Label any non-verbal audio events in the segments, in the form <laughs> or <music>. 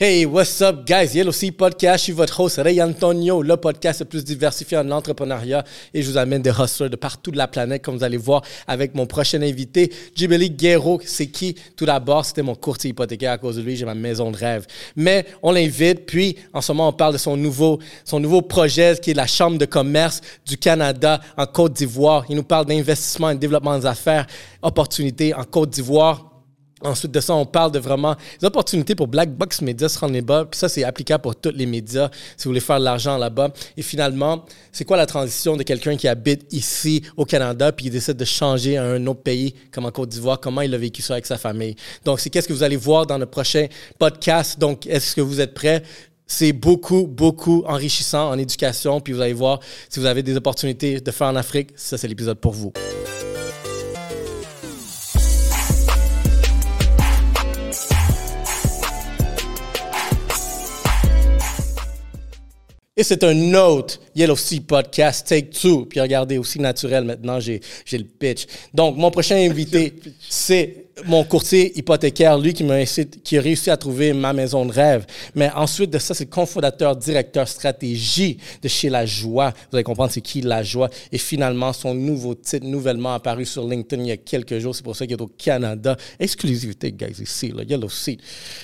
Hey, what's up, guys? Yellow Sea Podcast, je suis votre host Ray Antonio, le podcast le plus diversifié en entrepreneuriat et je vous amène des hustlers de partout de la planète, comme vous allez voir avec mon prochain invité, Jibeli Guerrero. C'est qui? Tout d'abord, c'était mon courtier hypothécaire à cause de lui, j'ai ma maison de rêve. Mais on l'invite, puis en ce moment, on parle de son nouveau, son nouveau projet qui est la Chambre de commerce du Canada en Côte d'Ivoire. Il nous parle d'investissement et de développement des affaires, opportunités en Côte d'Ivoire Ensuite de ça, on parle de vraiment des opportunités pour Black Box Media se rendre là-bas. Puis ça, c'est applicable pour tous les médias si vous voulez faire de l'argent là-bas. Et finalement, c'est quoi la transition de quelqu'un qui habite ici au Canada puis qui décide de changer à un autre pays comme en Côte d'Ivoire? Comment il a vécu ça avec sa famille? Donc, c'est qu'est-ce que vous allez voir dans le prochain podcast. Donc, est-ce que vous êtes prêts? C'est beaucoup, beaucoup enrichissant en éducation. Puis vous allez voir si vous avez des opportunités de faire en Afrique. Ça, c'est l'épisode pour vous. Et c'est un autre Yellow Sea Podcast, Take Two. Puis regardez, aussi naturel maintenant, j'ai le pitch. Donc, mon prochain invité, <laughs> c'est mon courtier hypothécaire, lui, qui, m'a qui a réussi à trouver ma maison de rêve. Mais ensuite de ça, c'est le cofondateur, directeur stratégie de chez La Joie. Vous allez comprendre c'est qui La Joie. Et finalement, son nouveau titre, nouvellement apparu sur LinkedIn il y a quelques jours. C'est pour ça qu'il est au Canada. Exclusivité, guys, ici, là, Yellow Sea.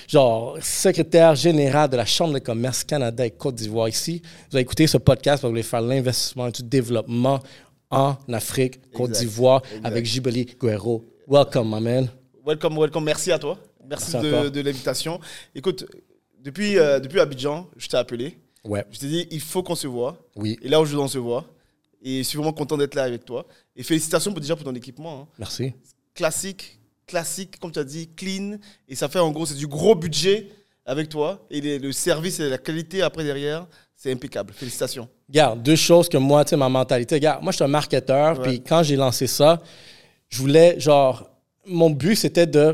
Genre, secrétaire général de la Chambre de commerce Canada et Côte d'Ivoire ici. Vous allez écouter ce podcast, vous allez faire l'investissement du développement en Afrique, Côte d'Ivoire, avec Jibeli Guerrero. Welcome, my man. Welcome, welcome. Merci à toi. Merci de, l'invitation. Écoute, depuis, euh, depuis Abidjan, je t'ai appelé. Ouais. Je t'ai dit, il faut qu'on se voit. Oui. Et là, aujourd'hui, on se voit. Et je suis vraiment content d'être là avec toi. Et félicitations pour, déjà pour ton équipement. Hein. Merci. Classique, classique, comme tu as dit, clean. Et ça fait en gros, c'est du gros budget avec toi. Et le service et la qualité après derrière, c'est impeccable. Félicitations. Regarde, deux choses que moi, tu sais, ma mentalité. Regarde, moi, je suis un marketeur. Puis quand j'ai lancé ça, je voulais, genre, mon but, c'était de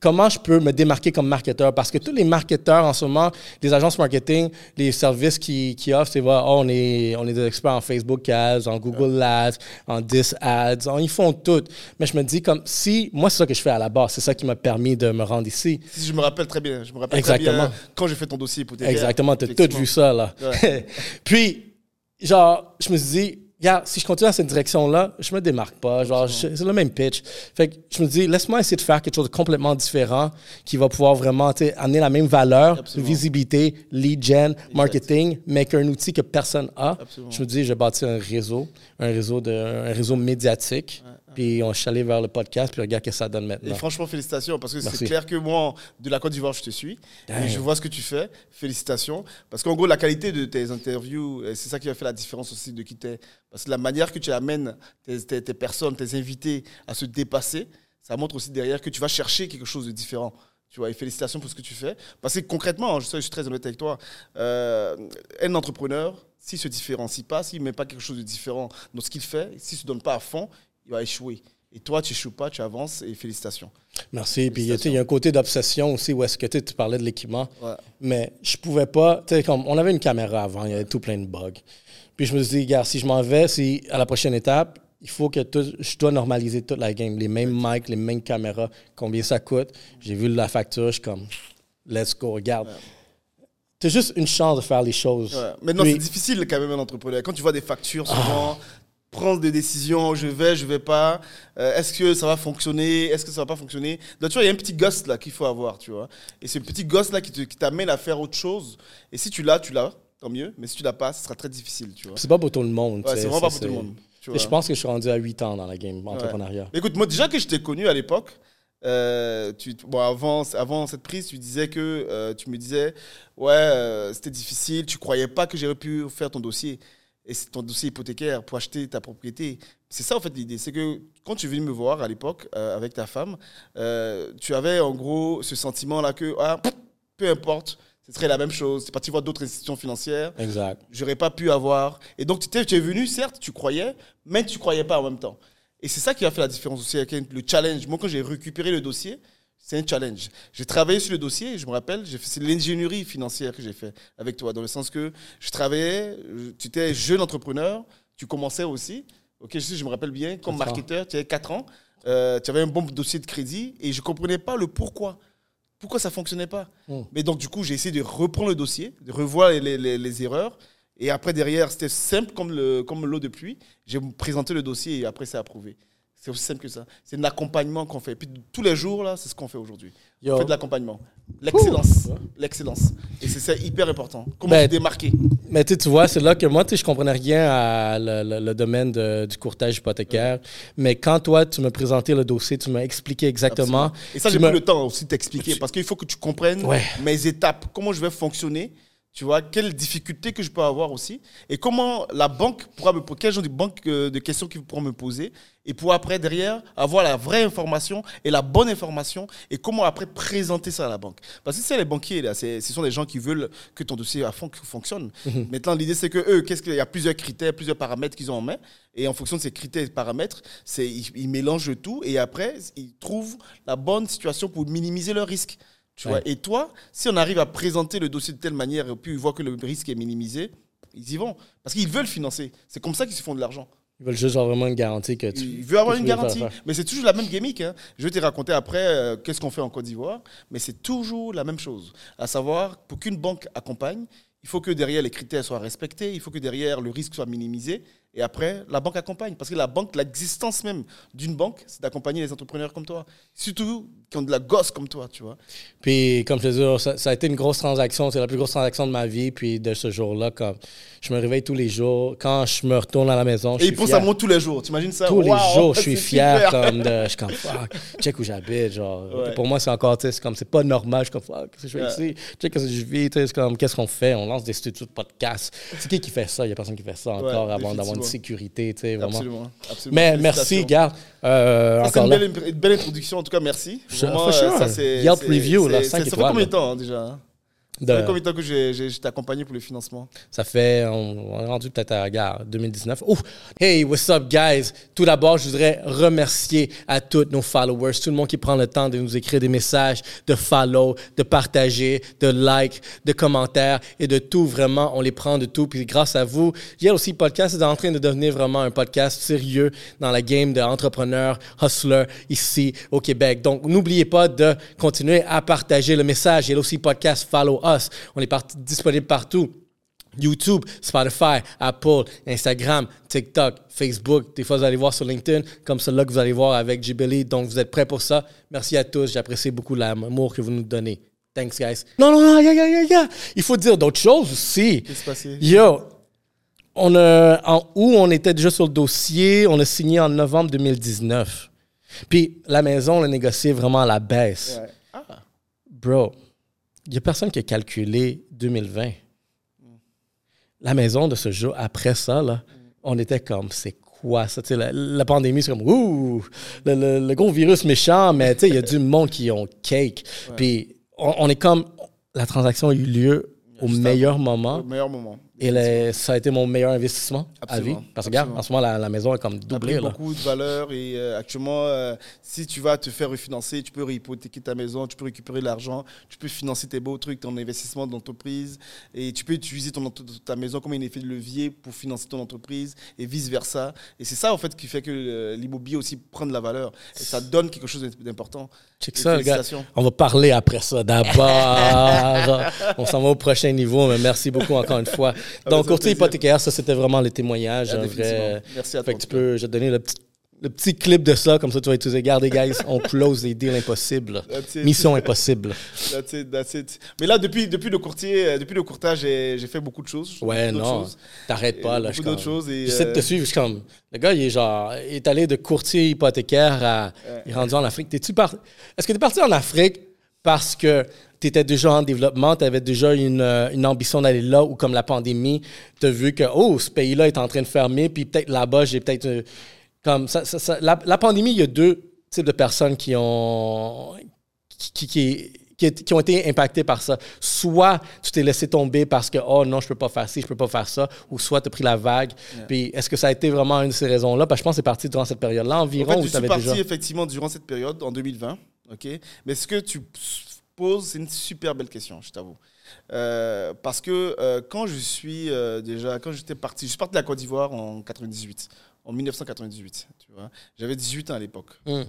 comment je peux me démarquer comme marketeur? Parce que tous les marketeurs en ce moment, les agences marketing, les services qui, qui offrent, c'est oh, on est on est des experts en Facebook Ads, en Google Ads, en Dis Ads, ils font tout. Mais je me dis comme si moi c'est ça que je fais à la base, c'est ça qui m'a permis de me rendre ici. Si je me rappelle très bien, je me rappelle Exactement. très bien quand j'ai fait ton dossier pour Exactement, tu as tout vu ça là. <laughs> Puis genre, je me suis dit regarde, si je continue dans cette direction-là, je me démarque pas. Genre, c'est le même pitch. Fait que je me dis, laisse-moi essayer de faire quelque chose de complètement différent qui va pouvoir vraiment amener la même valeur, visibilité, lead gen, marketing, mais qu'un outil que personne a. Je me dis, je vais bâtir un réseau, un réseau, de, un réseau médiatique. Puis on est vers le podcast, puis regarde ce que ça donne maintenant. Et franchement, félicitations, parce que c'est clair que moi, de la Côte d'Ivoire, je te suis. Et je vois ce que tu fais. Félicitations. Parce qu'en gros, la qualité de tes interviews, c'est ça qui a fait la différence aussi de qui t'es. Parce que la manière que tu amènes tes, tes, personnes, tes invités à se dépasser, ça montre aussi derrière que tu vas chercher quelque chose de différent. Tu vois, et félicitations pour ce que tu fais. Parce que concrètement, je, je suis très honnête avec toi, euh, un entrepreneur, s'il ne se différencie pas, s'il ne met pas quelque chose de différent dans ce qu'il fait, s'il ne se donne pas à fond, il va échouer. Et toi, tu échoues pas, tu avances et félicitations. Merci. Puis il y a un côté d'obsession aussi où est-ce que tu parlais de l'équipement. Mais je pouvais pas. Comme, on avait une caméra avant, il y avait tout plein de bugs. Puis je me suis dit, gars, si je m'en vais, si à la prochaine étape, il faut que je dois normaliser toute la game. Les mêmes mics, les mêmes caméras, combien ça coûte. J'ai vu la facture, je suis comme, let's go, regarde. Tu as juste une chance de faire les choses. Mais non, c'est difficile quand même un entrepreneur. Quand tu vois des factures, souvent, ah prendre des décisions, je vais, je vais pas, euh, est-ce que ça va fonctionner, est-ce que ça va pas fonctionner. Donc tu vois, il y a un petit gosse là qu'il faut avoir, tu vois. Et c'est le petit gosse là qui t'amène à faire autre chose. Et si tu l'as, tu l'as, tant mieux. Mais si tu l'as pas, ce sera très difficile, tu vois. C'est pas pour tout le monde. Ouais, c'est vraiment pas pour tout le monde. Tu je pense que je suis rendu à 8 ans dans la game entrepreneuriat. Écoute, moi déjà que je t'ai connu à l'époque, euh, tu, bon, avant, avant cette prise, tu disais que euh, tu me disais, ouais, c'était difficile, tu croyais pas que j'aurais pu faire ton dossier et c'est ton dossier hypothécaire pour acheter ta propriété. C'est ça, en fait, l'idée. C'est que quand tu es venu me voir à l'époque euh, avec ta femme, euh, tu avais en gros ce sentiment-là que, ah, peu importe, ce serait la même chose. C'est parti voir d'autres institutions financières. Exact. J'aurais pas pu avoir. Et donc, tu, tu es venu, certes, tu croyais, mais tu croyais pas en même temps. Et c'est ça qui a fait la différence aussi avec le challenge. Moi, quand j'ai récupéré le dossier, c'est un challenge. J'ai travaillé sur le dossier, je me rappelle, c'est l'ingénierie financière que j'ai fait avec toi, dans le sens que je travaillais, tu étais jeune entrepreneur, tu commençais aussi, ok, je, je me rappelle bien, comme marketeur, tu avais 4 ans, euh, tu avais un bon dossier de crédit et je ne comprenais pas le pourquoi Pourquoi ça fonctionnait pas? Mm. Mais donc, du coup, j'ai essayé de reprendre le dossier, de revoir les, les, les erreurs. Et après, derrière, c'était simple comme l'eau comme de pluie. J'ai présenté le dossier et après, c'est approuvé. C'est aussi simple que ça. C'est de l'accompagnement qu'on fait. Puis tous les jours, là, c'est ce qu'on fait aujourd'hui. On fait de l'accompagnement. L'excellence. L'excellence. Et c'est hyper important. Comment ben, se démarquer Mais tu vois, c'est là que moi, je comprenais rien à le, domaine du courtage hypothécaire. Mais quand toi, tu me présentais le dossier, tu m'as expliqué exactement. Et ça, j'ai pris le temps aussi de t'expliquer. Parce qu'il faut que tu comprennes mes étapes, comment je vais fonctionner tu vois, quelles difficultés que je peux avoir aussi, et comment la banque pourra me poser, quel genre de, banque, euh, de questions qu'ils pourront me poser, et pour après, derrière, avoir la vraie information et la bonne information, et comment après présenter ça à la banque. Parce que c'est les banquiers, là, ce sont des gens qui veulent que ton dossier à fond fonctionne. Mhm. Maintenant, l'idée, c'est que eux, qu'est-ce qu'il y a plusieurs critères, plusieurs paramètres qu'ils ont en main, et en fonction de ces critères et paramètres, ils, ils mélangent tout, et après, ils trouvent la bonne situation pour minimiser leur risque. Et toi, si on arrive à présenter le dossier de telle manière et puis ils voient que le risque est minimisé, ils y vont. Parce qu'ils veulent financer. C'est comme ça qu'ils se font de l'argent. Ils veulent juste avoir vraiment une garantie que tu. Ils veulent avoir une garantie. Mais c'est toujours la même gimmick. Hein. Je vais te raconter après euh, qu'est-ce qu'on fait en Côte d'Ivoire. Mais c'est toujours la même chose. À savoir, pour qu'une banque accompagne, il faut que derrière les critères soient respectés, il faut que derrière le risque soit minimisé. Et après, la banque accompagne. Parce que la banque, l'existence même d'une banque, c'est d'accompagner les entrepreneurs comme toi. Surtout qui ont de la gosse comme toi, tu vois. Puis, comme je te dis, ça, ça, a été une grosse transaction. C'est la plus grosse transaction de ma vie. Puis, de ce jour-là, quand je me réveille tous les jours, quand je me retourne à la maison, je Et il pense à moi tous les jours. T'imagines ça? Tous les jours, je suis fier. Comme de, je suis comme, <laughs> fuck, check où j'habite. Genre, pour moi, c'est encore, c'est comme, c'est pas normal. Je suis comme, fuck, qu'est-ce que je fais ici? Check ce que je vis. C'est comme, qu'est-ce qu'on fait? On lance des studios de podcast. C'est qui qui fait ça? Il y a personne qui fait ça encore avant d'avoir une sécurité, tu sais, vraiment. Absolument. Mais merci, gars. Euh, c'est une, belle introduction. En tout cas, merci. Vraiment, euh, ça, c'est. Yelp Review, là, 5 étoiles. Ça fait combien de temps, hein, déjà hein? Ça fait combien de temps que j'ai accompagné pour le financement Ça fait, on, est rendu peut-être à gare 2019. Ouf! Hey, what's up, guys? Tout d'abord, je voudrais remercier à tous nos followers, tout le monde qui prend le temps de nous écrire des messages, de follow, de partager, de like, de commentaires et de tout. Vraiment, on les prend de tout. Puis grâce à vous, il y a aussi podcast est en train de devenir vraiment un podcast sérieux dans la game d'entrepreneurs, hustlers ici au Québec. Donc, n'oubliez pas de continuer à partager le message. Il y a aussi podcast Follow on est disponible partout. YouTube, Spotify, Apple, Instagram, TikTok, Facebook. Des fois, vous allez voir sur LinkedIn, comme celle-là que vous allez voir avec Ghibli. Donc, vous êtes prêts pour ça? Merci à tous. J'apprécie beaucoup l'amour que vous nous donnez. Thanks, guys. Non, non, non, yeah, Il faut dire d'autres choses aussi. Qu'est-ce qui s'est passé? Yo, on a, en août, on était déjà sur le dossier. On a signé en novembre 2019. Puis, la maison, on l'a négocié vraiment à la baisse. Ah. Bro, n'y a personne qui a calculé 2020. La maison de ce jour, après ça, là, on était comme, c'est quoi ça? La, la, pandémie, c'est comme, ouh, le, gros virus méchant, mais il y a du monde qui ont cake. Puis on, est comme, la transaction a eu lieu au meilleur moment. Au meilleur moment. Et ça a été mon meilleur investissement à vie. Parce que, regarde, en ce moment, la, maison est comme doublée. a beaucoup de valeur et euh, actuellement, euh, si tu vas te faire refinancer, tu peux hypothéquer ta maison, tu peux récupérer l'argent, tu peux financer tes beaux trucs, ton investissement d'entreprise et tu peux utiliser ton, ta maison comme un effet de levier pour financer ton entreprise et vice-versa. Et c'est ça, en fait, qui fait que euh, l'immobilier aussi prend de la valeur. Et ça donne quelque chose d'important. Check ça, gars. On va parler après ça d'abord. <laughs> On s'en va au prochain niveau, mais merci beaucoup encore une fois. <laughs> Ah, Donc, courtier hypothécaire, ça, c'était vraiment le témoignage. Ah, Merci à toi. Fait que tu peux, je vais te donner le petit, le petit clip de ça, comme ça tu vas utiliser. Regardez, guys, on close les deals impossibles. Mission impossible. That's it, that's it. Mais là, depuis, depuis le courtier, euh, depuis le courtage, j'ai fait beaucoup de choses. Ouais, non. T'arrêtes pas, là. Beaucoup d'autres choses. J'essaie de te euh, suivre. Je comme, le gars, il est genre, il est allé de courtier hypothécaire à. Il est rendu en Afrique. T'es-tu par... Est-ce que tu es parti en Afrique parce que tu étais déjà en développement, tu avais déjà une, euh, une ambition d'aller là, ou comme la pandémie, tu as vu que, oh, ce pays-là est en train de fermer, puis peut-être là-bas, j'ai peut-être... Comme ça, ça, la, la, pandémie, il y a deux types de personnes qui ont... qui, qui, qui, ont été impactées par ça. Soit tu t'es laissé tomber parce que, oh non, je peux pas faire ci, je peux pas faire ça, ou soit tu as pris la vague. Puis est-ce que ça a été vraiment une de ces raisons-là? Parce que je pense que c'est parti durant cette période-là environ. En fait, je suis parti effectivement durant cette période, en 2020. OK? Mais ce que tu c'est une super belle question, je t'avoue. Euh, parce que euh, quand je suis euh, déjà, quand j'étais parti, je suis parti de la Côte d'Ivoire en 98, en 1998, tu vois. J'avais 18 ans à l'époque. Mmh.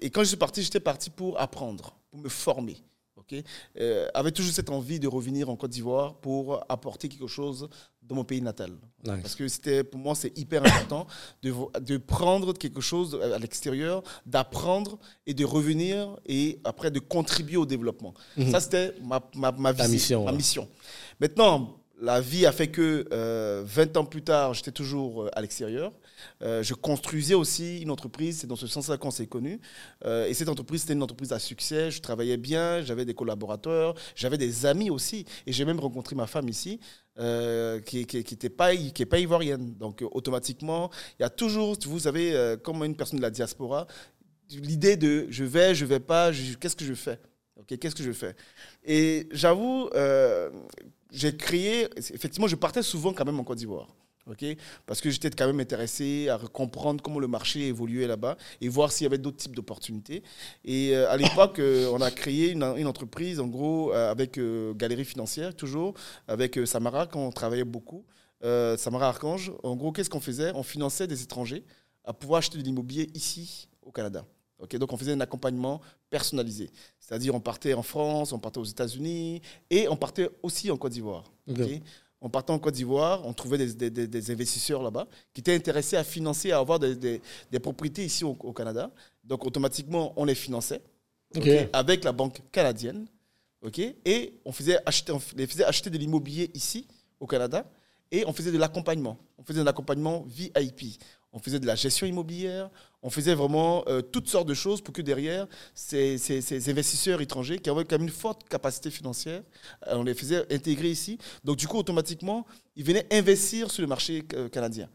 et quand je suis parti, j'étais parti pour apprendre, pour me former. ok avait toujours cette envie de revenir en Côte d'Ivoire pour apporter quelque chose dans mon pays natal. Parce que c'était, pour moi, c'est hyper important de, de prendre quelque chose à l'extérieur, d'apprendre et de revenir et après de contribuer au développement. Mhm. Ça, c'était ma, ma, ma, mission, ma mission. Maintenant, la vie a fait que 20 euh, ans plus tard, j'étais toujours euh, à l'extérieur. Euh, je construisais aussi une entreprise, c'est dans ce sens-là qu'on s'est connus. et cette entreprise, c'était une entreprise à succès. Je travaillais bien, j'avais des collaborateurs, j'avais des amis aussi. Et j'ai même rencontré ma femme ici. qui n'est qui, pas, qui pas ivoirienne. Donc, automatiquement, il y a toujours, vous savez, comme une personne de la diaspora, l'idée de je vais, je vais pas, qu'est-ce que je fais? Qu'est-ce que je fais? Et j'avoue, j'ai créé, effectivement, je partais souvent quand même en Côte d'Ivoire. Parce que j'étais quand même intéressé à comprendre comment le marché évoluait là-bas et voir s'il y avait d'autres types d'opportunités. Et euh, à l'époque, euh, on a créé une, entreprise, en gros, euh, avec Galerie Financière, toujours, avec Samara, quand on travaillait beaucoup. Samara Archange, en gros, qu'est-ce qu'on faisait? On finançait des étrangers à pouvoir acheter de l'immobilier ici, au Canada donc on faisait un accompagnement personnalisé. C'est-à-dire on partait en France, on partait aux États-Unis et on partait aussi en Côte d'Ivoire. On partait en Côte d'Ivoire, on trouvait des, investisseurs là-bas qui étaient intéressés à financer, à avoir des, propriétés ici au, Canada. Donc automatiquement, on les finançait avec la banque canadienne. et on, faisait acheter, on les faisait acheter de l'immobilier ici au Canada et on faisait de l'accompagnement. On faisait de l'accompagnement VIP on faisait de la gestion immobilière, on faisait vraiment euh, toutes sortes de choses pour que derrière, ces, investisseurs étrangers qui avaient quand même une forte capacité financière, euh, on les faisait intégrer ici. Donc du coup, automatiquement, ils venaient investir sur le marché euh, canadien.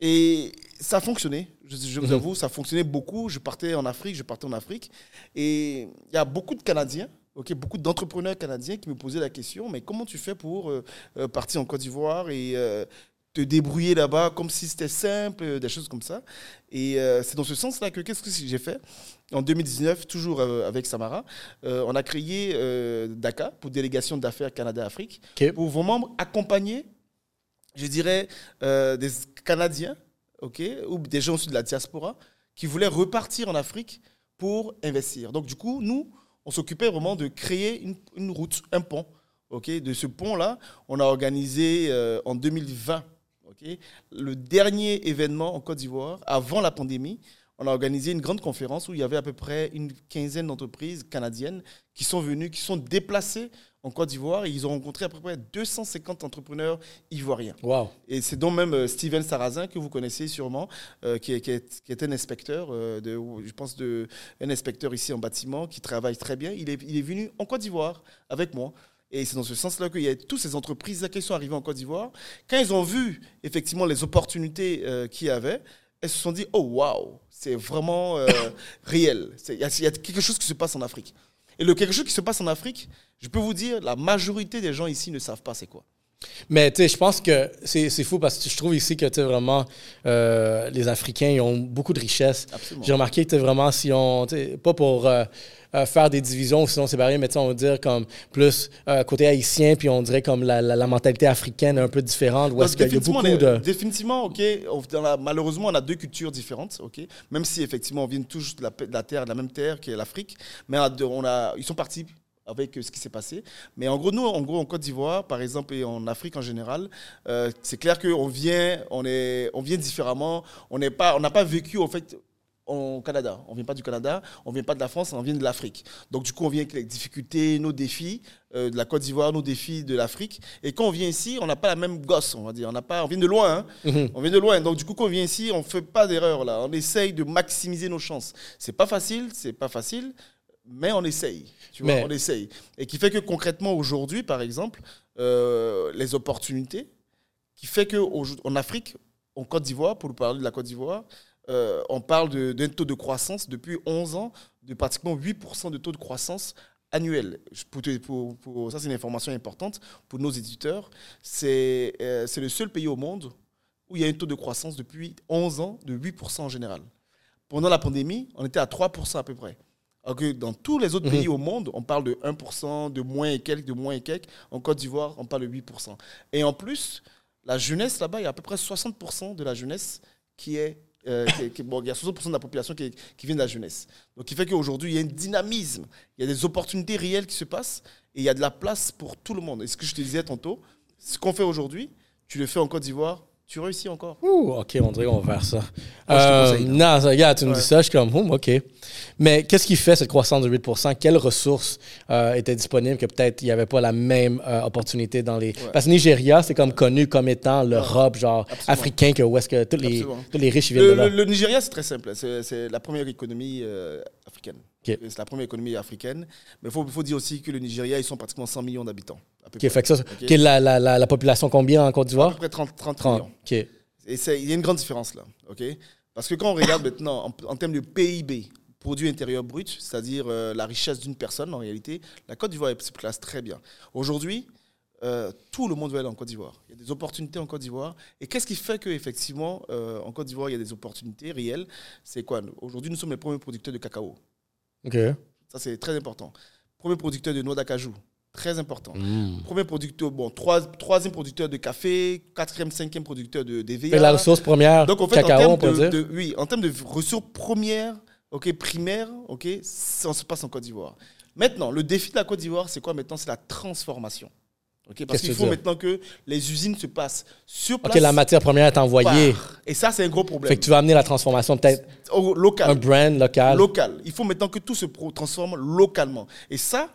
Et ça a fonctionné, je, vous mhm. avoue, ça fonctionnait beaucoup. Je partais en Afrique, je partais en Afrique. Et il y a beaucoup de Canadiens beaucoup d'entrepreneurs canadiens qui me posaient la question, mais comment tu fais pour partir en Côte d'Ivoire et te débrouiller là-bas comme si c'était simple, euh, des choses comme ça. Et euh, c'est dans ce sens-là que qu'est-ce que j'ai fait? En 2019, toujours euh, avec Samara, on a créé DACA pour Délégation d'affaires Canada-Afrique pour vraiment accompagner, je dirais, des Canadiens ok, ou des gens aussi de la diaspora qui voulaient repartir en Afrique pour investir. Donc du coup, nous, on s'occupait vraiment de créer une, une route, un pont. ok de ce pont-là, on a organisé en 2020 le dernier événement en Côte d'Ivoire, avant la pandémie, on a organisé une grande conférence où il y avait à peu près une quinzaine d'entreprises canadiennes qui sont venues, qui sont déplacées en Côte d'Ivoire et ils ont rencontré à peu près 250 entrepreneurs ivoiriens. Wow. Et c'est donc même euh, Steven Sarrazin, que vous connaissez sûrement, euh, qui, est, qui, est, un inspecteur, euh, de, je pense de, un inspecteur ici en bâtiment, qui travaille très bien. Il est, il est venu en Côte d'Ivoire avec moi. Et c'est dans ce sens-là qu'il y a toutes ces entreprises qui sont arrivées en Côte d'Ivoire. Quand ils ont vu effectivement les opportunités euh, qu'il y avait, elles se sont dit Oh waouh, c'est vraiment euh, <laughs> réel. Il y, a quelque chose qui se passe en Afrique. Et le quelque chose qui se passe en Afrique, je peux vous dire, la majorité des gens ici ne savent pas c'est quoi. Mais tu sais, je pense que c'est fou parce que je trouve ici que tu vraiment euh, les Africains ils ont beaucoup de richesses. J'ai remarqué que tu vraiment si on pas pour euh, euh, faire des divisions ou sinon séparer, mais on va dire comme plus côté haïtien puis on dirait comme la, la, mentalité africaine est un peu différente. Où est-ce qu'il y a beaucoup de définitivement ok. malheureusement, on a deux cultures différentes, ok. Même si effectivement on vient tous de la, de la terre, de la même terre qui est l'Afrique, mais on a, ils sont partis avec euh, ce qui s'est passé. Mais en gros, nous, en gros, en Côte d'Ivoire, par exemple, et en Afrique en général, euh, c'est clair qu'on vient, on est, on vient différemment. On n'est pas, on n'a pas vécu en fait au Canada. On vient pas du Canada, on vient pas de la France, on vient de l'Afrique. Donc du coup, on vient avec les difficultés, nos défis euh, de la Côte d'Ivoire, nos défis de l'Afrique. Et quand on vient ici, on n'a pas la même gosse, on va dire. On n'a pas, on vient de loin. Hein. Mhm. On vient de loin. Donc du coup, quand on vient ici, on fait pas d'erreur là. On essaye de maximiser nos chances. C'est pas facile, c'est pas facile mais on essaye. Tu vois, on essaye. Et qui fait que concrètement, aujourd'hui, par exemple, euh, les opportunités, qui fait qu'en Afrique, en Côte d'Ivoire, pour parler de la Côte d'Ivoire, euh, on parle d'un taux de croissance depuis 11 ans de pratiquement 8% de taux de croissance annuel. Pour, pour, ça, c'est une information importante pour nos éditeurs. C'est euh, le seul pays au monde où il y a un taux de croissance depuis 11 ans de 8% en général. Pendant la pandémie, on était à 3% à peu près dans tous les autres pays mhm. au monde, on parle de 1%, de moins et quelques, de moins et quelques. En Côte d'Ivoire, on parle de 8%. Et en plus, la jeunesse là-bas, il y a à peu près 60% de la jeunesse qui est euh, bon, il y a 60% de la population qui, qui, vient de la jeunesse. Donc, il fait qu'aujourd'hui, il y a un dynamisme, il y a des opportunités réelles qui se passent et il y a de la place pour tout le monde. Et ce que je te disais tantôt, ce qu'on fait aujourd'hui, tu le fais en Côte d'Ivoire, tu réussis encore. Ouh, OK, on dirait qu'on va faire ça. Euh, non, regarde, tu me dis ça, je suis comme, hum, OK. Mais qu'est-ce qui fait cette croissance de 8 Quelles ressources euh, étaient disponibles que peut-être il n'y avait pas la même euh, opportunité dans les. Parce que Nigeria, c'est comme connu comme étant l'Europe, genre africain, que où est-ce que tous les, tous les riches viennent le, de là. Le, Nigeria, c'est très simple. C'est la première économie C'est la première économie africaine. Mais il faut, faut, dire aussi que le Nigeria, ils sont pratiquement 100 millions d'habitants. OK, fait que ça, la, la, la, population combien en Côte d'Ivoire? À peu près 30, 30, millions. Et il y a une grande différence là. Parce que quand on regarde maintenant en, termes de PIB, produit intérieur brut, c'est-à-dire euh, la richesse d'une personne en réalité, la Côte d'Ivoire se place très bien. Aujourd'hui, euh, tout le monde veut aller en Côte d'Ivoire. Il y a des opportunités en Côte d'Ivoire. Et qu'est-ce qui fait qu'effectivement, euh, en Côte d'Ivoire, il y a des opportunités réelles? C'est quoi? Aujourd'hui, nous sommes les premiers producteurs de cacao. Ça, c'est très important. Premier producteur de noix d'acajou, très important. Mm. Premier producteur, bon, troisième producteur de café, quatrième, cinquième producteur de d'EVA. Et la ressource première, Donc, en fait, cacao, en termes de, oui, en termes de ressources premières, ok, primaires, ok, ça se passe en Côte d'Ivoire. Maintenant, le défi de la Côte d'Ivoire, c'est quoi maintenant? C'est la transformation. Parce qu'il faut maintenant que les usines se passent sur place. Ok, la matière première est envoyée. Et ça, c'est un gros problème. Fait que tu vas amener la transformation peut-être. Local. Un brand local. Local. Il faut maintenant que tout se transforme localement. Et ça,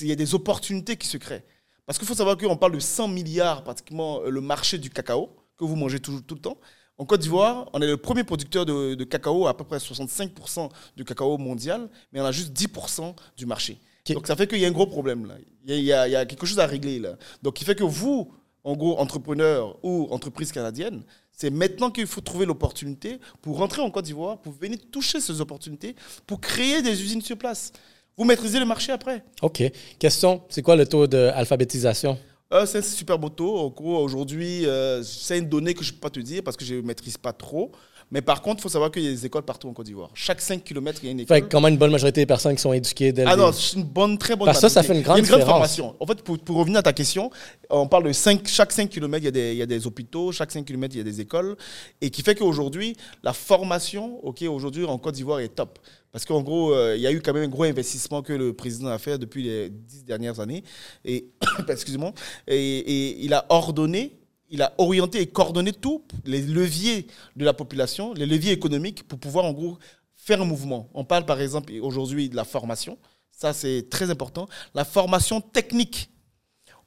il y a des opportunités qui se créent. Parce qu'il faut savoir qu'on parle de 100 milliards, pratiquement, euh, le marché du cacao, que vous mangez tout, tout le temps. En Côte d'Ivoire, on est le premier producteur de, de cacao, à peu près 65% du cacao mondial, mais on a juste 10% du marché. Donc ça fait qu'il y a un gros problème là. Il y, a, il y, a, quelque chose à régler là. Donc il fait que vous, en gros, entrepreneur ou entreprise canadienne, c'est maintenant qu'il faut trouver l'opportunité pour rentrer en Côte d'Ivoire, pour venir toucher ces opportunités, pour créer des usines sur place. Vous maîtrisez le marché après. OK. Question, c'est quoi le taux d'alphabétisation? Euh, c'est un super beau taux. Aujourd'hui, euh, c'est une donnée que je ne peux pas te dire parce que je ne maîtrise pas trop. Mais par contre, il faut savoir qu'il y a des écoles partout en Côte d'Ivoire. Chaque 5 km, il y a une école. Fait comment une bonne majorité des personnes qui sont éduquées dès Ah non, c'est une bonne, très bonne Parce ça, ça fait une grande, il y a une grande formation. En fait, pour, pour, revenir à ta question, on parle de 5, chaque 5 km, il y, a des, il y a des hôpitaux, chaque 5 km, il y a des écoles. Et qui fait qu'aujourd'hui, la formation, ok, aujourd'hui, en Côte d'Ivoire est top. Parce qu'en gros, euh, il y a eu quand même un gros investissement que le président a fait depuis les 10 dernières années. Et, <coughs> excusez-moi, et, et il a ordonné il a orienté et coordonné tous les leviers de la population, les leviers économiques pour pouvoir en gros faire un mouvement. On parle par exemple aujourd'hui de la formation, ça c'est très important, la formation technique.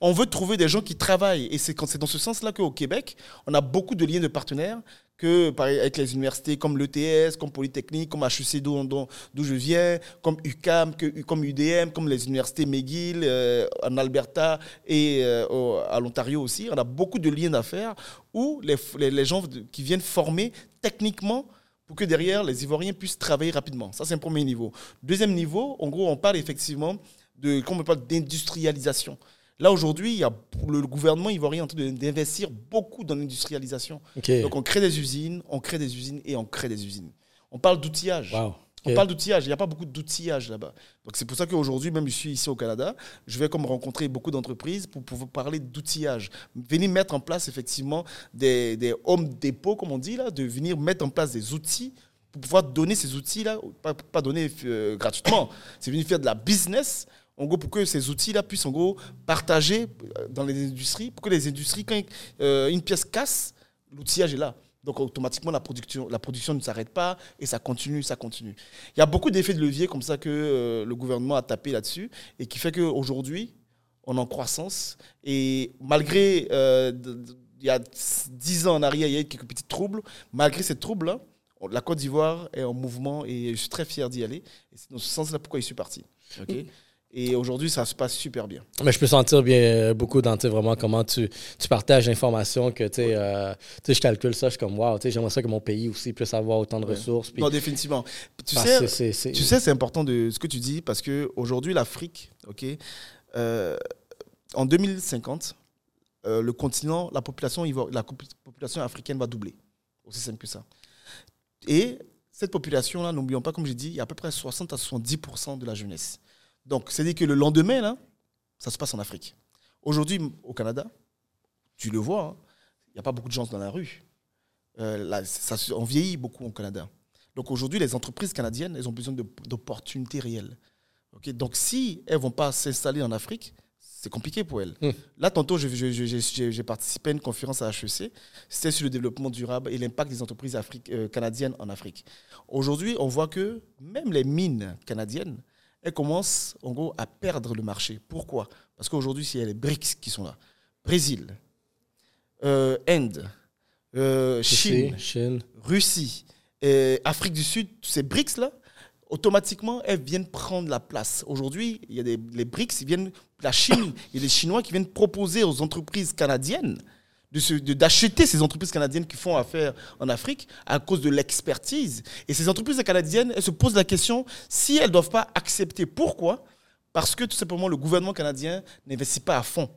On veut trouver des gens qui travaillent et c'est dans ce sens-là qu'au Québec, on a beaucoup de liens de partenaires que avec les universités comme l'ETS, comme Polytechnique, comme HEC d'où je viens, comme UCAM, comme UDM, comme les universités McGill euh, en Alberta et euh, à l'Ontario aussi. On a beaucoup de liens d'affaires où les, les, gens qui viennent former techniquement pour que derrière les Ivoiriens puissent travailler rapidement. Ça, c'est un premier niveau. Deuxième niveau, en gros, on parle effectivement de, comme on parle d'industrialisation. Là, aujourd'hui, le gouvernement ivoirien est en train d'investir beaucoup dans l'industrialisation. Donc, on crée des usines, on crée des usines et on crée des usines. On parle d'outillage. On parle d'outillage. Il n'y a pas beaucoup d'outillage là-bas. Donc, c'est pour ça qu'aujourd'hui, même je suis ici au Canada, je vais comme rencontrer beaucoup d'entreprises pour pouvoir parler d'outillage. Venir mettre en place effectivement des, des home dépôts, comme on dit là, de venir mettre en place des outils pour pouvoir donner ces outils-là, pas, pas donner euh, gratuitement, c'est venir faire de la business en gros, pour que ces outils-là puissent en gros partager euh, dans les industries, pour que les industries, quand euh, une pièce casse, l'outillage est là. Donc automatiquement, la production, la production ne s'arrête pas et ça continue, ça continue. Il y a beaucoup d'effets de levier comme ça que euh, le gouvernement a tapé là-dessus et qui fait qu'aujourd'hui, on est en croissance. Et malgré, il y a dix ans en arrière, il y a eu quelques petits troubles, malgré ces troubles-là, la Côte d'Ivoire est en mouvement et je suis très fier d'y aller. Et c'est dans ce sens-là pourquoi je suis parti. Et aujourd'hui, ça se passe super bien. Mais je peux sentir bien euh, beaucoup dans vraiment comment tu, tu partages l'information que tu sais, euh, je calcule ça, je suis comme wow, j'aimerais ça que mon pays aussi puisse avoir autant de ressources. non, définitivement. Tu sais, c'est important de ce que tu dis parce qu'aujourd'hui, l'Afrique, ok, euh, en 2050, le continent, la population, la population africaine va doubler. Aussi simple que ça. Et cette population-là, n'oublions pas, comme j'ai dit, il y a à peu près 60 à 70% de la jeunesse. Donc, c'est-à-dire que le lendemain, là, ça se passe en Afrique. Aujourd'hui, au Canada, tu le vois, hein, il n'y a pas beaucoup de gens dans la rue. euh, ça, on vieillit beaucoup au Canada. Donc aujourd'hui, les entreprises canadiennes, elles ont besoin d'opportunités réelles. Donc si elles ne vont pas s'installer en Afrique, c'est compliqué pour elles. Hmm. Là, tantôt, j'ai participé à une conférence à HEC. C'était sur le développement durable et l'impact des entreprises euh, canadiennes en Afrique. Aujourd'hui, on voit que même les mines canadiennes, elles commencent en gros à perdre le marché. Pourquoi? Parce qu'aujourd'hui, il y a les BRICS qui sont là. Brésil, euh, Inde, euh, Chine, Chine, Russie, et Afrique du Sud, ces BRICS-là, automatiquement, elles viennent prendre la place. Aujourd'hui, il y a des, les BRICS, ils viennent, la Chine, il y a des Chinois qui viennent proposer aux entreprises canadiennes d'acheter ces entreprises canadiennes qui font affaire en Afrique à cause de l'expertise. Et ces entreprises canadiennes, elles se posent la question si elles ne doivent pas accepter. Pourquoi? Parce que tout simplement, le gouvernement canadien n'investit pas à fond.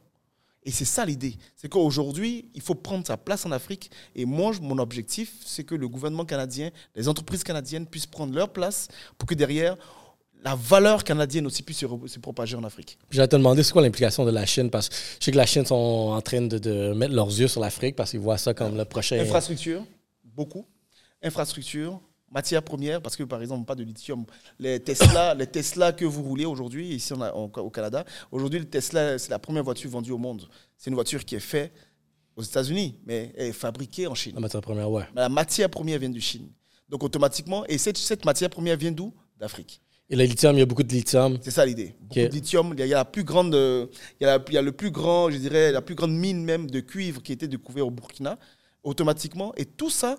Et c'est ça l'idée. C'est qu'aujourd'hui, il faut prendre sa place en Afrique. Et moi, mon objectif, c'est que le gouvernement canadien, les entreprises canadiennes puissent prendre leur place pour que derrière, la valeur canadienne aussi puisse se, propager en Afrique. J'allais te demander, c'est quoi l'implication de la Chine? Parce que je sais que la Chine sont en train de, de mettre leurs yeux sur l'Afrique parce qu'ils voient ça comme le prochain... Infrastructure, beaucoup. Infrastructure, matières premières, parce que par exemple, pas de lithium. Les Tesla, <coughs> les Tesla que vous roulez aujourd'hui, ici au Canada, aujourd'hui, le Tesla, c'est la première voiture vendue au monde. C'est une voiture qui est faite aux États-Unis, mais elle est fabriquée en Chine. La matière première, ouais. la matière première vient de Chine. Donc automatiquement, et cette, cette matière première vient d'où? D'Afrique. Et le lithium, il y a beaucoup de lithium. C'est ça l'idée. Beaucoup de lithium. Il y, a, la plus grande, il y, a il y a le plus grand, je dirais, la plus grande mine même de cuivre qui a été découverte au Burkina, automatiquement. Et tout ça,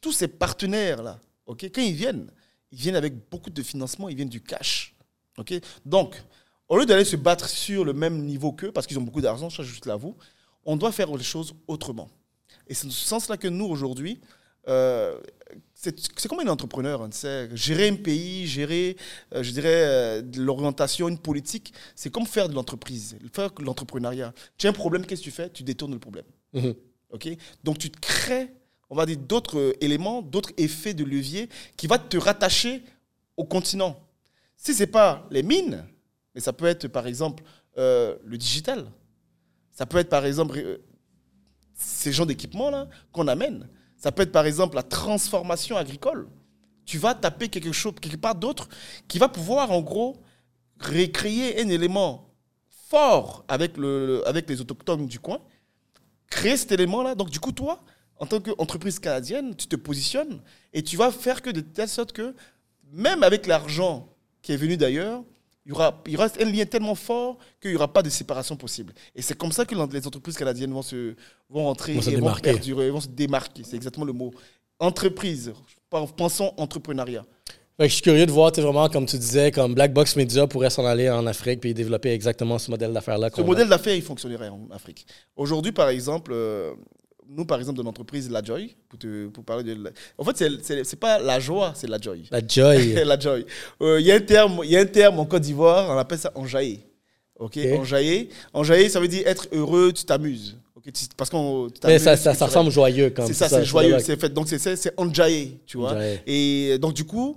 tous ces partenaires-là, Ok, Quand ils viennent, ils viennent avec beaucoup de financement, ils viennent du cash. Ok, Donc, au lieu d'aller se battre sur le même niveau qu'eux, parce qu'ils ont beaucoup d'argent, ça juste l'avoue, on doit faire les choses autrement. Et c'est dans ce sens-là que nous, aujourd'hui, euh, c'est comme un entrepreneur. Hein, gérer un pays, gérer, euh, je dirais, euh, l'orientation, une politique, c'est comme faire de l'entreprise, faire de l'entrepreneuriat. Tu as un problème, qu'est-ce que tu fais? Tu détournes le problème. Mhm. ok? Donc, tu te crées on va dire, d'autres euh, éléments, d'autres effets de levier qui vont te rattacher au continent. Si ce n'est pas les mines, mais ça peut être par exemple euh, le digital, ça peut être par exemple ces genres d'équipements-là qu'on amène, ça peut être par exemple la transformation agricole. Tu vas taper quelque chose, quelque part d'autre, qui va pouvoir en gros recréer un élément fort avec, le, avec les autochtones du coin, créer cet élément-là. Donc du coup, toi, en tant qu'entreprise canadienne, tu te positionnes et tu vas faire que de telle sorte que, même avec l'argent qui est venu d'ailleurs, il y, aura, il reste un lien tellement fort qu'il n'y aura pas de séparation possible. Et c'est comme ça que les entreprises canadiennes vont, se, vont rentrer vont et vont perdurer, vont se démarquer. C'est exactement le mot. Entreprise, pensons entrepreneuriat. je suis curieux de voir, vraiment, comme tu disais, comme Black Box Media pourrait s'en aller en Afrique et développer exactement ce modèle d'affaires-là. Ce modèle d'affaires, il fonctionnerait en Afrique. Aujourd'hui, par exemple, euh, nous, par exemple, de l'entreprise La Joy, pour, te, pour parler de. En fait, c'est n'est pas la joie, c'est la joy. La joy. <laughs> la joy. Euh, il y, a un terme, y a un terme en Côte d'Ivoire, on appelle ça enjaillé. Ok, okay. ça veut dire être heureux, tu t'amuses. parce qu'on. Mais ça, ça, ça ressemble joyeux quand C'est ça, c'est joyeux. C'est fait. Donc, c'est enjaillé, tu vois. Et donc, du coup,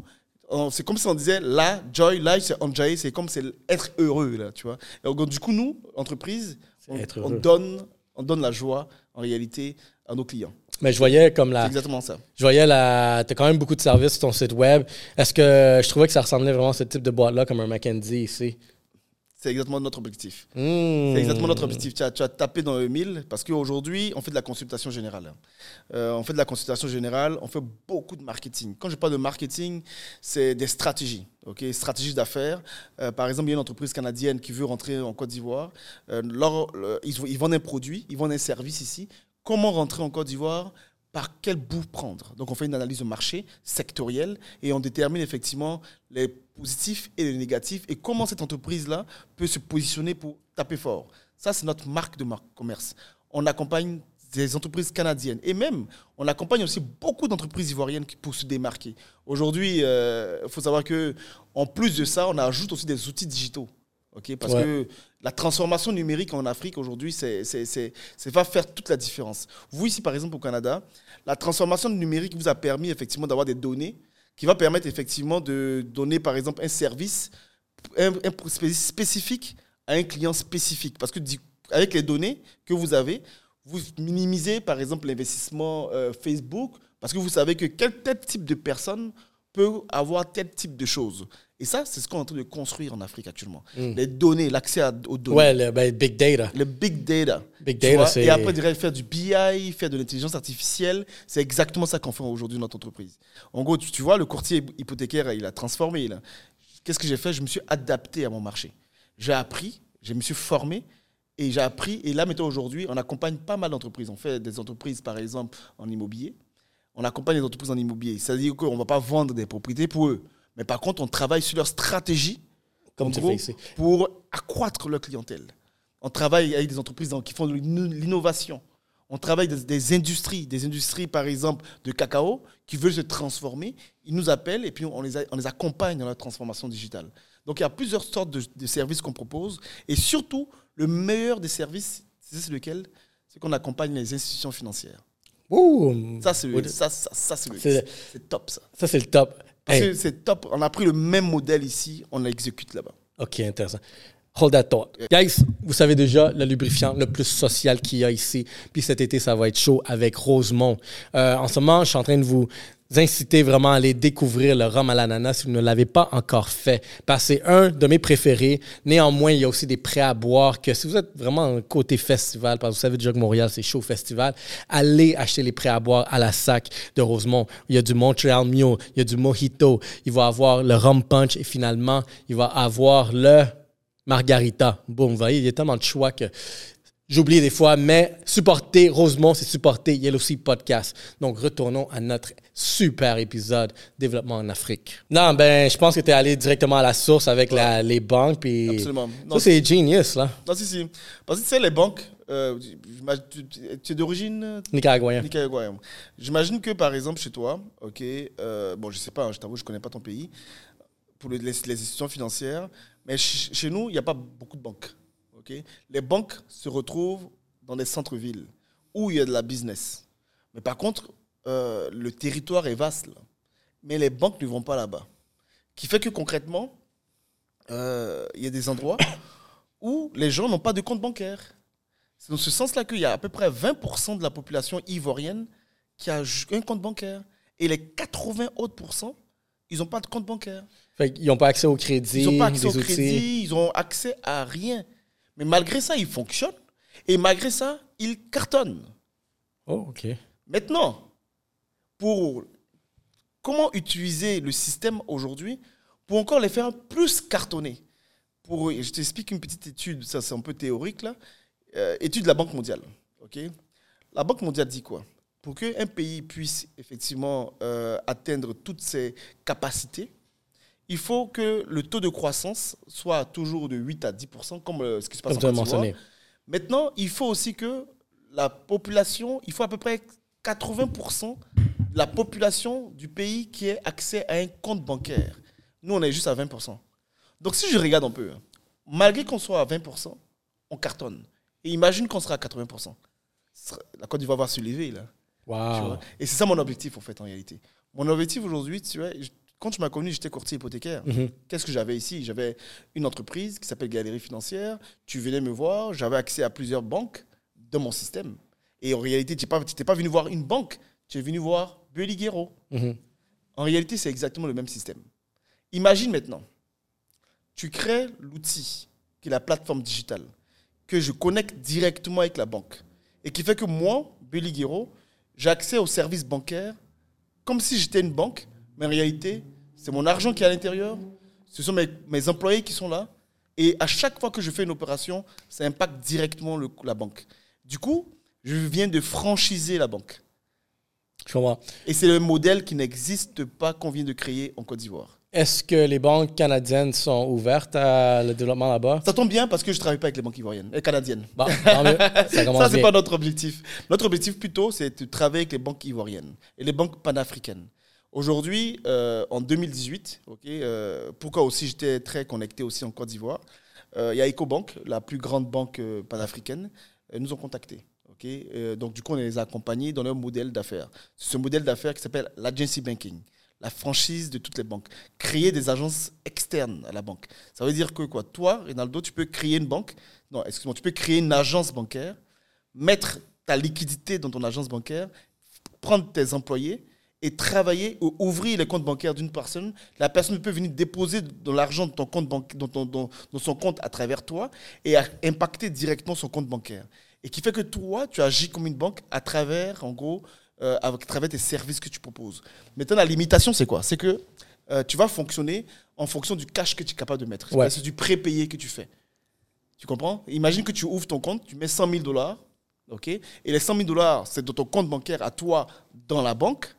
c'est comme si on disait la joy, life, c'est enjaillé, c'est comme c'est être heureux, là, tu vois. Et donc, du coup, nous, entreprise, on, on donne on donne la joie, en réalité, à nos clients. Mais je voyais comme la. C'est exactement ça. Je voyais la. Tu as quand même beaucoup de services sur ton site web. Est-ce que je trouvais que ça ressemblait vraiment à ce type de boîte-là, comme un McKenzie ici? C'est exactement notre objectif. Hmm. C'est exactement notre objectif. Tu as, tu as, tapé dans le mille parce qu'aujourd'hui, on fait de la consultation générale. Euh, on fait de la consultation générale, on fait beaucoup de marketing. Quand je parle de marketing, c'est des stratégies. ok stratégies d'affaires. Euh, par exemple, il y a une entreprise canadienne qui veut rentrer en Côte d'Ivoire. Euh, ils, ils vendent un produit, ils vendent un service ici. Comment rentrer en Côte d'Ivoire? Par quel bout prendre? Donc on fait une analyse de marché sectorielle et on détermine effectivement les positifs et les négatifs et comment cette entreprise-là peut se positionner pour taper fort. Ça, c'est notre marque de marque commerce. On accompagne des entreprises canadiennes et même on accompagne aussi beaucoup d'entreprises ivoiriennes pour se démarquer. Aujourd'hui, il euh, faut savoir que en plus de ça, on ajoute aussi des outils digitaux. Parce que la transformation numérique en Afrique aujourd'hui, c'est, va faire toute la différence. Vous, ici, par exemple, au Canada, la transformation numérique vous a permis effectivement d'avoir des données qui va permettre effectivement de donner, par exemple, un service spécifique à un client spécifique. Parce que avec les données que vous avez, Vous minimisez, par exemple, l'investissement euh, Facebook parce que vous savez que quel tel type de personne peut avoir tel type de choses. Et ça, c'est ce qu'on est en train de construire en Afrique actuellement. Hmm. Les données, l'accès aux données. Ouais, le ben, big data. Le big data. Big data, Et après, dirais, faire du BI, faire de l'intelligence artificielle, c'est exactement ça qu'on fait aujourd'hui dans notre entreprise. En gros, tu, vois, le courtier hypothécaire, il a transformé. Qu'est-ce que j'ai fait? Je me suis adapté à mon marché. J'ai appris, je me suis formé et j'ai appris. Et là, maintenant, aujourd'hui, on accompagne pas mal d'entreprises. On fait des entreprises, par exemple, en immobilier. On accompagne les entreprises en immobilier. C'est-à-dire qu'on ne va pas vendre des propriétés pour eux. Mais par contre, on travaille sur leur stratégie Comme gros, pour accroître leur clientèle. On travaille avec des entreprises qui font de l'innovation. On travaille avec des industries, des industries par exemple de cacao qui veulent se transformer. Ils nous appellent et puis on les, on les accompagne dans la transformation digitale. Donc il y a plusieurs sortes de, services qu'on propose. Et surtout, le meilleur des services, c'est lequel? C'est qu'on accompagne les institutions financières. Ça, c'est ça, ça, c'est top, ça. Ça, c'est le top. C'est top. On a pris le même modèle ici, on l'exécute là-bas. OK, intéressant. Hold that thought. Guys, vous savez déjà le lubrifiant le plus social qu'il y a ici. Puis cet été, ça va être chaud avec Rosemont. Euh, en ce moment, je suis en train de vous inciter vraiment à aller découvrir le rhum à l'ananas si vous ne l'avez pas encore fait. Parce que c'est un de mes préférés. Néanmoins, il y a aussi des prêts à boire que si vous êtes vraiment côté festival, parce que vous savez déjà que Montréal, c'est chaud festival, allez acheter les prêts à boire à la sac de Rosemont. Il y a du Montreal Mule, il y a du Mojito, il va avoir le Rum Punch et finalement, il va avoir le Margarita. Boum, vous voyez, il y a tellement de choix que J'oublie des fois, mais supporter Rosemont, c'est supporter Yellow Sea Podcast. Donc, retournons à notre super épisode Développement en Afrique. Non, ben, je pense que tu es allé directement à la source avec les banques. Puis Absolument. ça, c'est genius, là. Non, si, si. Parce que tu sais, les banques, euh, tu, es d'origine? Nicaraguayen. Nicaraguayen. J'imagine que, par exemple, chez toi, OK, euh, bon, je sais pas, hein, je t'avoue, je connais pas ton pays, pour les, les institutions financières, mais chez nous, il n'y a pas beaucoup de banques. Les banques se retrouvent dans des centres-villes où il y a de la business. Mais par contre, euh, le territoire est vaste. Mais les banques ne vont pas là-bas. Qui fait que concrètement, euh, il y a des endroits <coughs> où les gens n'ont pas de compte bancaire. C'est dans ce sens-là qu'il y a à peu près 20% de la population ivoirienne qui a un compte bancaire. Et les 80 autres pourcents, ils n'ont pas de compte bancaire. ils n'ont pas accès au crédit. Ils n'ont pas accès au crédit, ils n'ont accès à rien. Mais malgré ça, il fonctionne. Et malgré ça, il cartonne. Oh, OK. Maintenant, pour comment utiliser le système aujourd'hui pour encore les faire plus cartonner pour, Je t'explique une petite étude, ça c'est un peu théorique là. Euh, étude de la Banque mondiale. ok? La Banque mondiale dit quoi? Pour qu'un pays puisse effectivement euh, atteindre toutes ses capacités, il faut que le taux de croissance soit toujours de 8 à 10 comme euh, ce qui se passe en Côte Maintenant, il faut aussi que la population, il faut à peu près 80% de la population du pays qui ait accès à un compte bancaire. Nous, on est juste à 20% Donc, si je regarde un peu, hein, malgré qu'on soit à 20% on cartonne. Et imagine qu'on sera à 80% La Côte d'Ivoire va se lever, là. Wow. Et c'est ça mon objectif, en fait, en réalité. Mon objectif aujourd'hui, tu vois, quand tu m'as connu, j'étais courtier hypothécaire. Mhm. Qu'est-ce que j'avais ici? J'avais une entreprise qui s'appelle Galerie Financière. Tu venais me voir, j'avais accès à plusieurs banques dans mon système. Et en réalité, tu n'étais pas, venu voir une banque, tu es venu voir Beliguero. Mhm. En réalité, c'est exactement le même système. Imagine maintenant, tu crées l'outil qui est la plateforme digitale que je connecte directement avec la banque et qui fait que moi, Beliguero, j'ai accès aux services bancaires comme si j'étais une banque mais en réalité, c'est mon argent qui est à l'intérieur, ce sont mes, mes, employés qui sont là, et à chaque fois que je fais une opération, ça impacte directement le, la banque. Du coup, je viens de franchiser la banque. Je comprends. Et c'est le modèle qui n'existe pas qu'on vient de créer en Côte d'Ivoire. Est-ce que les banques canadiennes sont ouvertes à le développement là-bas? Ça tombe bien parce que je ne travaille pas avec les banques ivoiriennes, et canadiennes. Bon, <laughs> ça, ça c'est pas notre objectif. Notre objectif plutôt, c'est de travailler avec les banques ivoiriennes et les banques panafricaines. Aujourd'hui, euh, en 2018, euh, pourquoi aussi j'étais très connecté aussi en Côte d'Ivoire, euh, il y a EcoBank, la plus grande banque panafricaine, nous ont contactés. donc du coup, on les a accompagnés dans leur modèle d'affaires. Ce modèle d'affaires qui s'appelle l'agency banking, la franchise de toutes les banques. Créer des agences externes à la banque. Ça veut dire que quoi? Toi, Rinaldo, tu peux créer une banque, non, excuse-moi, tu peux créer une agence bancaire, mettre ta liquidité dans ton agence bancaire, prendre tes employés et travailler ou ouvrir les comptes bancaires d'une personne. La personne peut venir déposer de l'argent dans, ton compte dans, dans, son compte à travers toi et impacter directement son compte bancaire. Et qui fait que toi, tu agis comme une banque à travers, en gros, euh, à travers tes services que tu proposes. Maintenant, la limitation, c'est quoi? C'est que euh, tu vas fonctionner en fonction du cash que tu es capable de mettre. C'est du prépayé que tu fais. Tu comprends? Imagine que tu ouvres ton compte, tu mets 100 000 dollars, ok? Et les 100 000 dollars, c'est dans ton compte bancaire à toi dans la banque,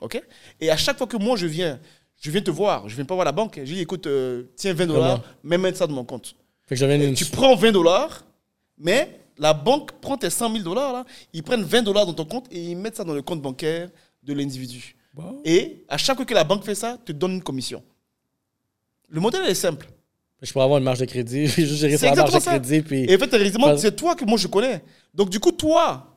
ok? Et à chaque fois que moi je viens, je viens te voir, je viens pas voir la banque, je dis écoute, euh, tiens 20 dollars, mets ça dans mon compte. Tu prends 20 dollars, mais la banque prend tes 100 000 dollars, ils prennent 20 dollars dans ton compte et ils mettent ça dans le compte bancaire de l'individu. Et à chaque fois que la banque fait ça, te donne une commission. Le modèle est simple. Je pourrais avoir une marge de crédit, <laughs> juste gérer sa marge de crédit. Puis... Et effectivement, c'est toi que moi je connais. Donc du coup, toi,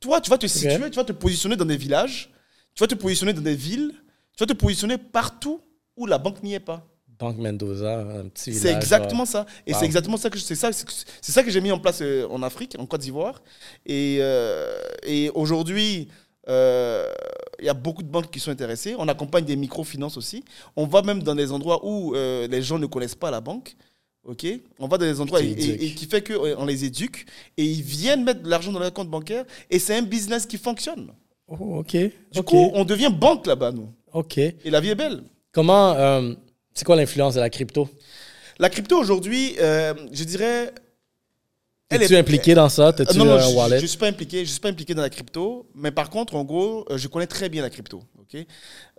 toi, tu vas te situer, tu vas te positionner dans des villages, tu vas te positionner dans des villes, tu vas te positionner partout où la banque n'y est pas. Banque Mendoza, un petit village. C'est exactement ça. Et c'est exactement ça que c'est ça, c'est ça que j'ai mis en place euh, en Afrique, en Côte d'Ivoire. Et, euh, et aujourd'hui, euh, il y a beaucoup de banques qui sont intéressées. On accompagne des microfinances aussi. On va même dans des endroits où euh, les gens ne connaissent pas la banque. ok? On va dans des endroits et, qui fait qu'on les éduque et ils viennent mettre de l'argent dans leur compte bancaire et c'est un business qui fonctionne. Oh, ok. Du coup, on devient banque là-bas, nous. Ok. Et la vie est belle. Comment. Euh, c'est quoi l'influence de la crypto? La crypto aujourd'hui, je dirais, es-tu impliqué dans ça? Euh, Non, non, je ne suis pas impliqué. Je suis pas impliqué dans la crypto, mais par contre, en gros, euh, je connais très bien la crypto. Ok?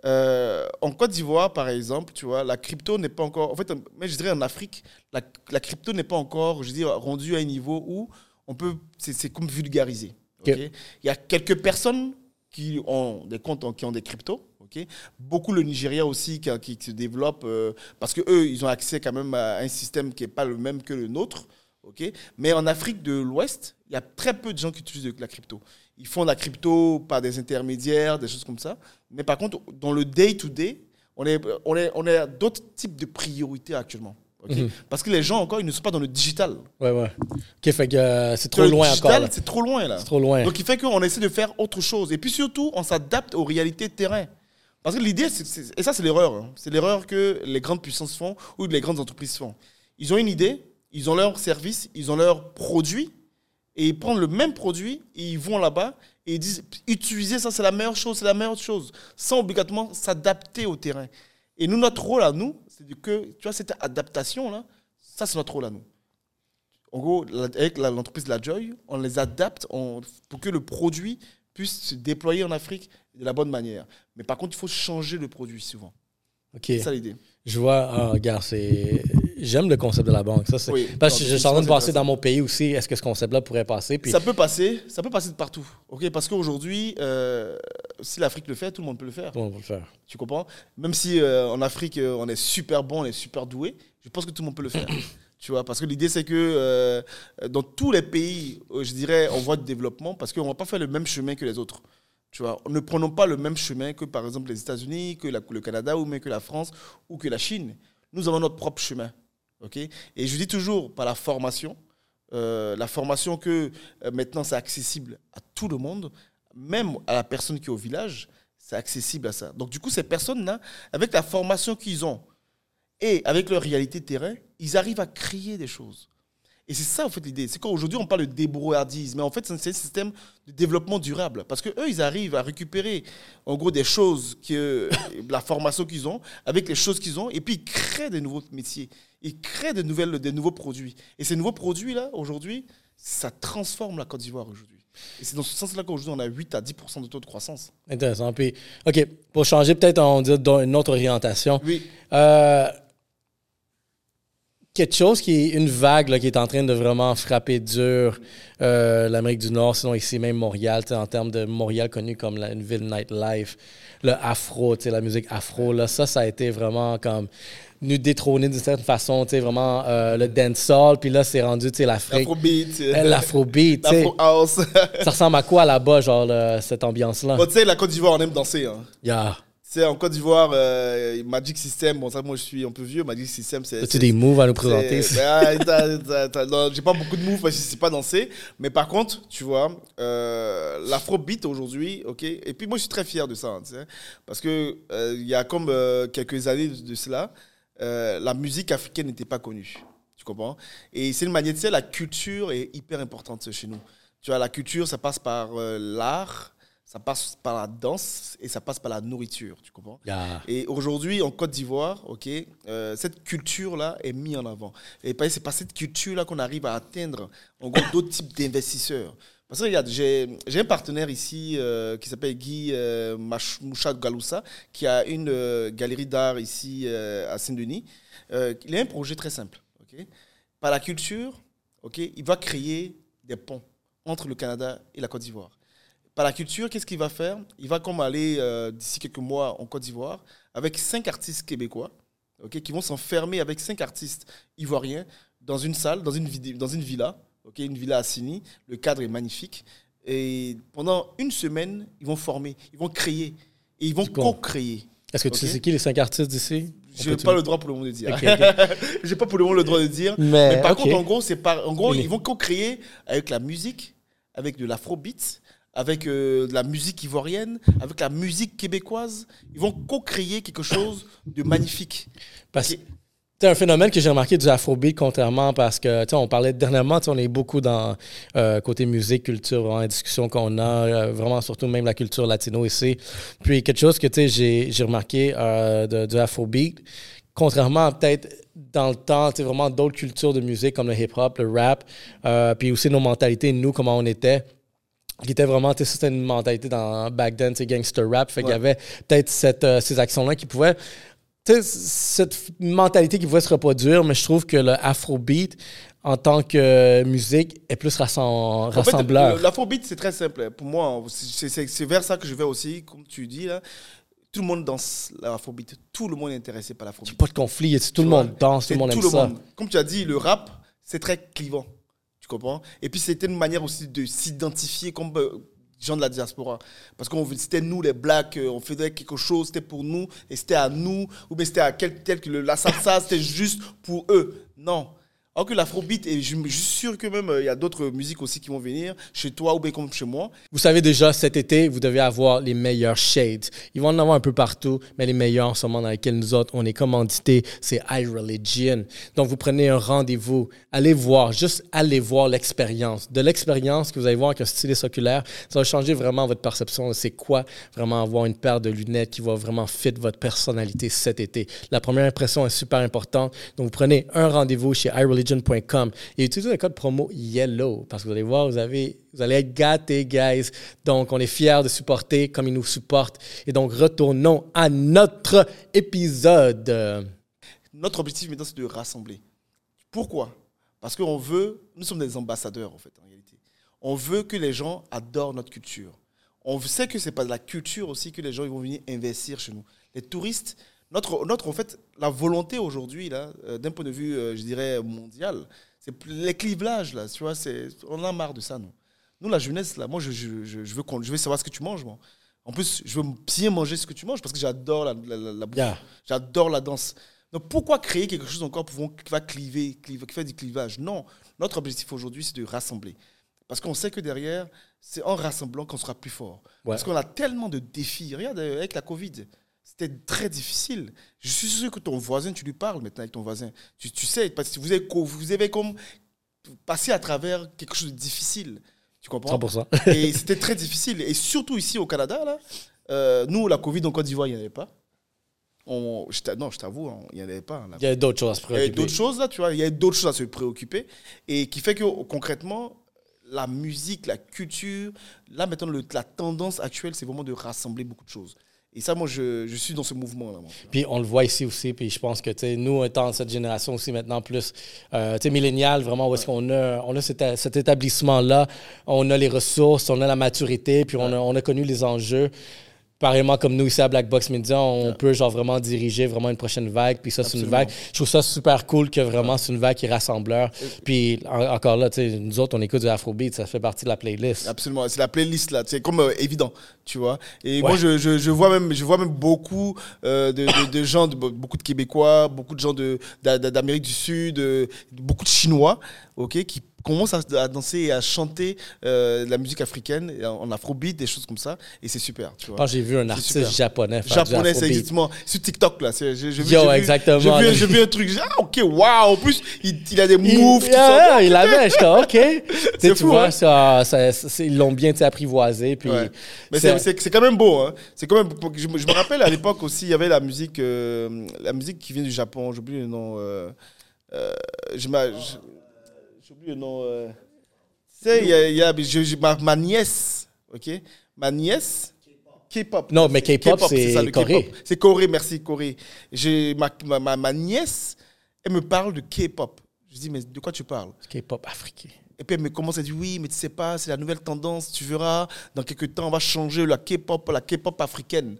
Euh, en Côte d'Ivoire, par exemple, tu vois, la crypto n'est pas encore. En fait, mais je dirais en Afrique, la, la crypto n'est pas encore, je dis, rendue à un niveau où on peut, c'est comme vulgarisé. Ok? Il y a quelques personnes qui ont des comptes qui ont des cryptos. ok? Beaucoup le Nigeria aussi qui, se développe parce que eux, ils ont accès quand même à un système qui n'est pas le même que le nôtre. Mais en Afrique de l'Ouest, il y a très peu de gens qui utilisent de la crypto. Ils font la crypto par des intermédiaires, des choses comme ça. Mais par contre, dans le day-to-day, on est, on est, on est d'autres types de priorités actuellement. Mhm. Parce que les gens, encore, ils ne sont pas dans le digital. Ouais, ouais. Ok, fait que euh, c'est trop loin digital, C'est trop loin, là. C'est trop loin. Donc, il fait qu'on essaie de faire autre chose. Et puis surtout, on s'adapte aux réalités de terrain. Parce que l'idée, et ça, c'est l'erreur. Hein. C'est l'erreur que les grandes puissances font ou les grandes entreprises font. Ils ont une idée, ils ont leur service, ils ont leur produit, et ils prennent le même produit, et ils vont là-bas, et ils disent, utiliser ça, c'est la meilleure chose, c'est la meilleure chose, sans obligatoirement s'adapter au terrain. Et nous, notre rôle à nous, c'est que, tu vois, cette adaptation-là, ça, c'est notre rôle à nous. En gros, avec l'entreprise la Joy, on les adapte pour que le produit puisse se déployer en Afrique de la bonne manière. Mais par contre, il faut changer le produit souvent. C'est ça l'idée. Je vois, ah, regarde, c'est J'aime le concept de la banque. Ça, c'est... Parce que je suis en train de passer dans mon pays aussi. Est-ce que ce concept-là pourrait passer? Puis... Ça peut passer. Ça peut passer de partout. ok? Parce qu'aujourd'hui, euh, si l'Afrique le fait, tout le monde peut le faire. Tout le monde peut le faire. Tu comprends? Même si euh, en Afrique, euh, on est super bon, on est super doué, je pense que tout le monde peut le faire. <coughs> tu vois, parce que l'idée, c'est que dans tous les pays, je dirais, en voie de développement, parce qu'on ne va pas faire le même chemin que les autres. Tu vois, ne prenons pas le même chemin que, par exemple, les États-Unis, que le Canada, ou même que la France, ou que la Chine. Nous avons notre propre chemin. Et je dis toujours, par la formation, euh, la formation que euh, maintenant c'est accessible à tout le monde, même à la personne qui est au village, c'est accessible à ça. Donc du coup, ces personnes-là, avec la formation qu'ils ont et avec leur réalité de terrain, ils arrivent à créer des choses. Et c'est ça, en fait, l'idée. C'est qu'aujourd'hui, on parle de débrouillardise, mais en fait, c'est un système de développement durable. Parce qu'eux, ils arrivent à récupérer, en gros, des choses, que, <laughs> la formation qu'ils ont, avec les choses qu'ils ont, et puis ils créent des nouveaux métiers. Ils créent des, nouvelles, nouveaux produits. Et ces nouveaux produits-là, aujourd'hui, ça transforme la Côte d'Ivoire aujourd'hui. Et c'est dans ce sens-là qu'aujourd'hui, on a 8 à 10% de taux de croissance. Intéressant. Puis, OK, pour changer peut-être, on dit, dans une autre orientation. Oui. Euh, quelque chose qui est une vague là, qui est en train de vraiment frapper dur euh, l'Amérique du Nord, sinon ici même Montréal, en termes de Montréal connu comme la, une ville nightlife, le afro, la musique afro, là, ça, ça a été vraiment comme nous détrôner d'une certaine façon, tu sais, vraiment euh, le dancehall, puis là, c'est rendu, tu sais, l'Afrique. L'afrobeat. Euh, l'afrobeat, tu sais. house. <laughs> ça ressemble à quoi là-bas, genre, cette ambiance-là? tu sais, la Côte d'Ivoire, on aime danser, hein. Yeah. c'est en Côte d'Ivoire, euh, Magic System, bon ça moi je suis un peu vieux, Magic System c'est... As-tu des moves à nous présenter ben, J'ai pas beaucoup de moves parce que je sais pas danser, mais par contre, tu vois, euh, l'afrobeat aujourd'hui, ok, et puis moi je suis très fier de ça, hein, parce que il y a comme quelques années de, cela, la musique africaine n'était pas connue, tu comprends? Et c'est une manière, tu sais, la culture est hyper importante chez nous. Tu vois, la culture, ça passe par l'art, ça passe par la danse et ça passe par la nourriture, tu comprends? Et aujourd'hui, en Côte d'Ivoire, ok, euh, cette culture-là est mise en avant. Et c'est par cette culture-là qu'on arrive à atteindre d'autres types d'investisseurs. Parce que regarde, j'ai un partenaire ici euh, qui s'appelle Guy euh, Moucha Galoussa, qui a une euh, galerie d'art ici à Saint-Denis. il a un projet très simple. ok? Par la culture, ok, il va créer des ponts entre le Canada et la Côte d'Ivoire par la culture, qu'est-ce qu'il va faire? Il va comme aller euh, d'ici quelques mois en Côte d'Ivoire avec cinq artistes québécois, ok, qui vont s'enfermer avec cinq artistes ivoiriens dans une salle, dans une villa, ok, une villa à Sini. Le cadre est magnifique. Et pendant une semaine, ils vont former, ils vont créer et ils vont co-créer. Est-ce que tu sais c'est qui les cinq artistes d'ici? Je n'ai pas le droit pour le moment de dire. <laughs> Je n'ai pas pour le moment le droit de dire. Mais, par contre, en gros, c'est par, en gros, ils vont co-créer avec la musique, avec de l'afrobeat, avec euh, de la musique ivoirienne, avec la musique québécoise. Ils vont co-créer quelque chose de magnifique. Parce c'est un phénomène que j'ai remarqué du afrobeat, contrairement parce que, tu on parlait dernièrement, on est beaucoup dans euh, côté musique, culture, vraiment, la discussion qu'on a, euh, vraiment surtout même la culture latino ici. Puis quelque chose que, tu sais, j'ai remarqué de, du afrobeat, contrairement à peut-être dans le temps, tu vraiment d'autres cultures de musique comme le hip-hop, le rap, puis aussi nos mentalités, nous, comment on était qui était vraiment, c'était une mentalité dans back then, gangster rap. Fait qu'il y avait peut-être cette, euh, ces actions-là qui pouvaient. Cette mentalité qui pouvait se reproduire, mais je trouve que le afrobeat, en tant que musique, est plus rassembleur. L'afrobeat, c'est très simple. Pour moi, c'est vers ça que je vais aussi, comme tu dis. Là. Tout le monde danse l'afrobeat. Tout le monde est intéressé par l'afrobeat. Pas de conflit. Tout le monde danse, tout le monde aime ça. Comme tu as dit, le rap, c'est très clivant comprends? Et puis c'était une manière aussi de s'identifier comme euh, gens de la diaspora. Parce que c'était nous les blacks, euh, on faisait quelque chose, c'était pour nous, et c'était à nous, ou bien c'était à quel tel que le, la salsa, c'était juste pour eux. Non. Alors que l'afrobeat, et je, suis sûr que même euh, il y a d'autres musiques aussi qui vont venir chez toi ou bien comme chez moi. Vous savez déjà, cet été, vous devez avoir les meilleurs shades. Ils vont en avoir un peu partout, mais les meilleurs en ce moment dans lesquels nous autres, on est commandité, c'est iReligion. Donc, vous prenez un rendez-vous, allez voir, juste allez voir l'expérience. De l'expérience que vous allez voir avec un styliste oculaire, ça va changer vraiment votre perception. C'est quoi vraiment avoir une paire de lunettes qui va vraiment fit votre personnalité cet été. La première impression est super importante. Donc, vous prenez un rendez-vous chez iReligion et utilisez le code promo YELLOW parce que vous allez voir, vous, avez, vous allez être gâtés, guys. Donc, on est fiers de supporter comme ils nous supportent. Et donc, retournons à notre épisode. Notre objectif maintenant, c'est de rassembler. Pourquoi? Parce qu'on veut, nous sommes des ambassadeurs en fait, en réalité. On veut que les gens adorent notre culture. On sait que c'est pas de la culture aussi que les gens ils vont venir investir chez nous. Les touristes, notre, notre, en fait, la volonté aujourd'hui, là, euh, d'un point de vue, euh, je dirais, mondial, c'est les clivages, là, tu vois, c'est, on a marre de ça, nous. Nous, la jeunesse, là, moi, je, je, je, veux, je veux savoir ce que tu manges, moi. En plus, je veux bien manger ce que tu manges parce que j'adore la, la, bouffe. J'adore la danse. Donc, pourquoi créer quelque chose encore pour, qui va cliver, cliver, qui fait du clivage? Non. Notre objectif aujourd'hui, c'est de rassembler. Parce qu'on sait que derrière, c'est en rassemblant qu'on sera plus fort. Parce qu'on a tellement de défis. Regarde, avec la Covid, c'était très difficile. Je suis sûr que ton voisin, tu lui parles maintenant avec ton voisin. Tu, tu sais, parce que vous avez, vous avez comme passé à travers quelque chose de difficile. Tu comprends? 100%. Et c'était très difficile. Et surtout ici au Canada, là, euh, nous, la Covid en Côte d'Ivoire, il n'y en avait pas. On, non, je t'avoue, hein, il n'y en avait pas. Il y avait d'autres choses à se préoccuper. Il y a d'autres choses, là, tu vois. Il y a d'autres choses à se préoccuper. Et qui fait que concrètement, la musique, la culture, là maintenant, le, la tendance actuelle, c'est vraiment de rassembler beaucoup de choses. Et ça, moi, je, suis dans ce mouvement-là. Puis on le voit ici aussi, puis je pense que nous, étant cette génération aussi maintenant plus euh, milléniale, vraiment, où est-ce qu'on a, on a cet, cet établissement-là, on a les ressources, on a la maturité, puis on, a, on a connu les enjeux pareillement comme nous ici à Black Box Media, on peut genre vraiment diriger vraiment une prochaine vague. Puis ça, c'est une vague. Je trouve ça super cool que vraiment c'est une vague qui est rassembleur. Puis encore là, tu sais, nous autres, on écoute du Afrobeat, ça fait partie de la playlist. Absolument, c'est la playlist là, c'est comme euh, évident, tu vois. Et moi, je, je, je, vois même, je vois même beaucoup euh, de, de, gens, beaucoup de Québécois, beaucoup de gens d'Amérique du Sud, euh, beaucoup de Chinois, ok, qui commence à, danser et à chanter euh, la musique africaine en afrobeat, des choses comme ça. Et c'est super. Tu vois. j'ai vu un artiste japonais faire Japonais, c'est exactement. Sur TikTok, là. J'ai, vu, Yo, exactement. J'ai vu, vu, un truc. Ah, ok, waouh. En plus, il, a des moves. Il, tout ça. il avait. Je ok. <laughs> c'est fou. Vois, hein. ça, ça, ils l'ont bien apprivoisé. Puis Mais c'est, quand même beau. Hein. C'est quand même, je, je, me rappelle à l'époque aussi, il y avait la musique, euh, la musique qui vient du Japon. J'oublie le nom. Euh, euh, je, j'ai oublié le nom. Euh. Tu sais, il y a, y a ma, nièce, ok? Ma nièce? K-pop. Non, mais K-pop, c'est Corée. C'est Corée, merci, Corée. Ma, ma, ma, nièce, elle me parle de K-pop. Je dis, mais de quoi tu parles? K-pop africain. Et puis elle me commence à dire, oui, mais tu sais pas, c'est la nouvelle tendance, tu verras, dans quelques temps, on va changer la K-pop, la K-pop africaine.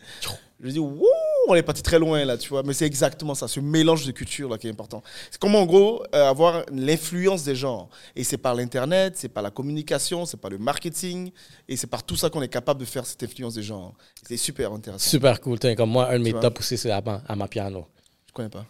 Je dis, wouh, on est parti très loin là, tu vois. Mais c'est exactement ça, ce mélange de cultures là qui est important. C'est comment en gros euh, avoir l'influence des gens. Et c'est par l'internet, c'est par la communication, c'est par le marketing, et c'est par tout ça qu'on est capable de faire cette influence des gens. C'est super intéressant. Super cool. Comme moi, un de mes top aussi, c'est à, à ma piano. Je connais pas.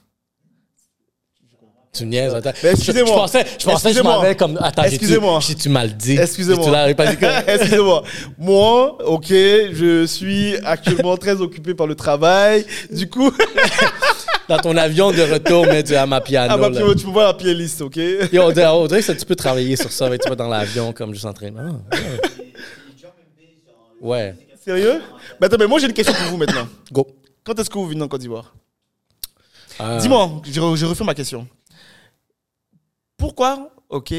Tu niaises, attends. excusez-moi. Je, pensais, je pensais que je m'en comme. Attends, excusez-moi. Si tu m'as le dit. Excusez-moi. <laughs> excusez-moi. Moi, ok, je suis actuellement très occupé par le travail. Du coup. <laughs> Dans ton avion de retour, mets du Amapiano. Amapiano, tu peux voir la playlist, ok? Et on, dirait, on dirait que tu peux travailler sur ça, tu vas dans l'avion comme juste en train. Ah, ouais. Sérieux? Mais attends, mais moi j'ai une question pour vous maintenant. Go. Quand est-ce que vous venez en Côte d'Ivoire? Euh. Dis-moi, je, je refais ma question. Pourquoi, ok,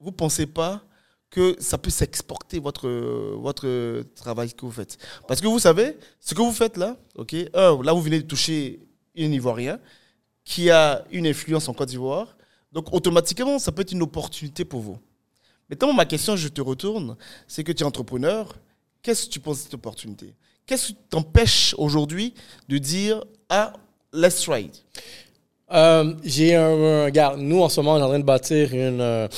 vous ne pensez pas que ça peut s'exporter votre, votre travail que vous faites? Parce que vous savez, ce que vous faites là, ok, là vous venez de toucher un Ivoirien qui a une influence en Côte d'Ivoire, donc automatiquement ça peut être une opportunité pour vous. Maintenant, ma question, je te retourne, c'est que tu es entrepreneur, qu'est-ce que tu penses de cette opportunité? Qu'est-ce qui t'empêche aujourd'hui de dire, ah, let's try euh, j'ai un, Regarde, nous, en ce moment, on est en train de bâtir une, euh,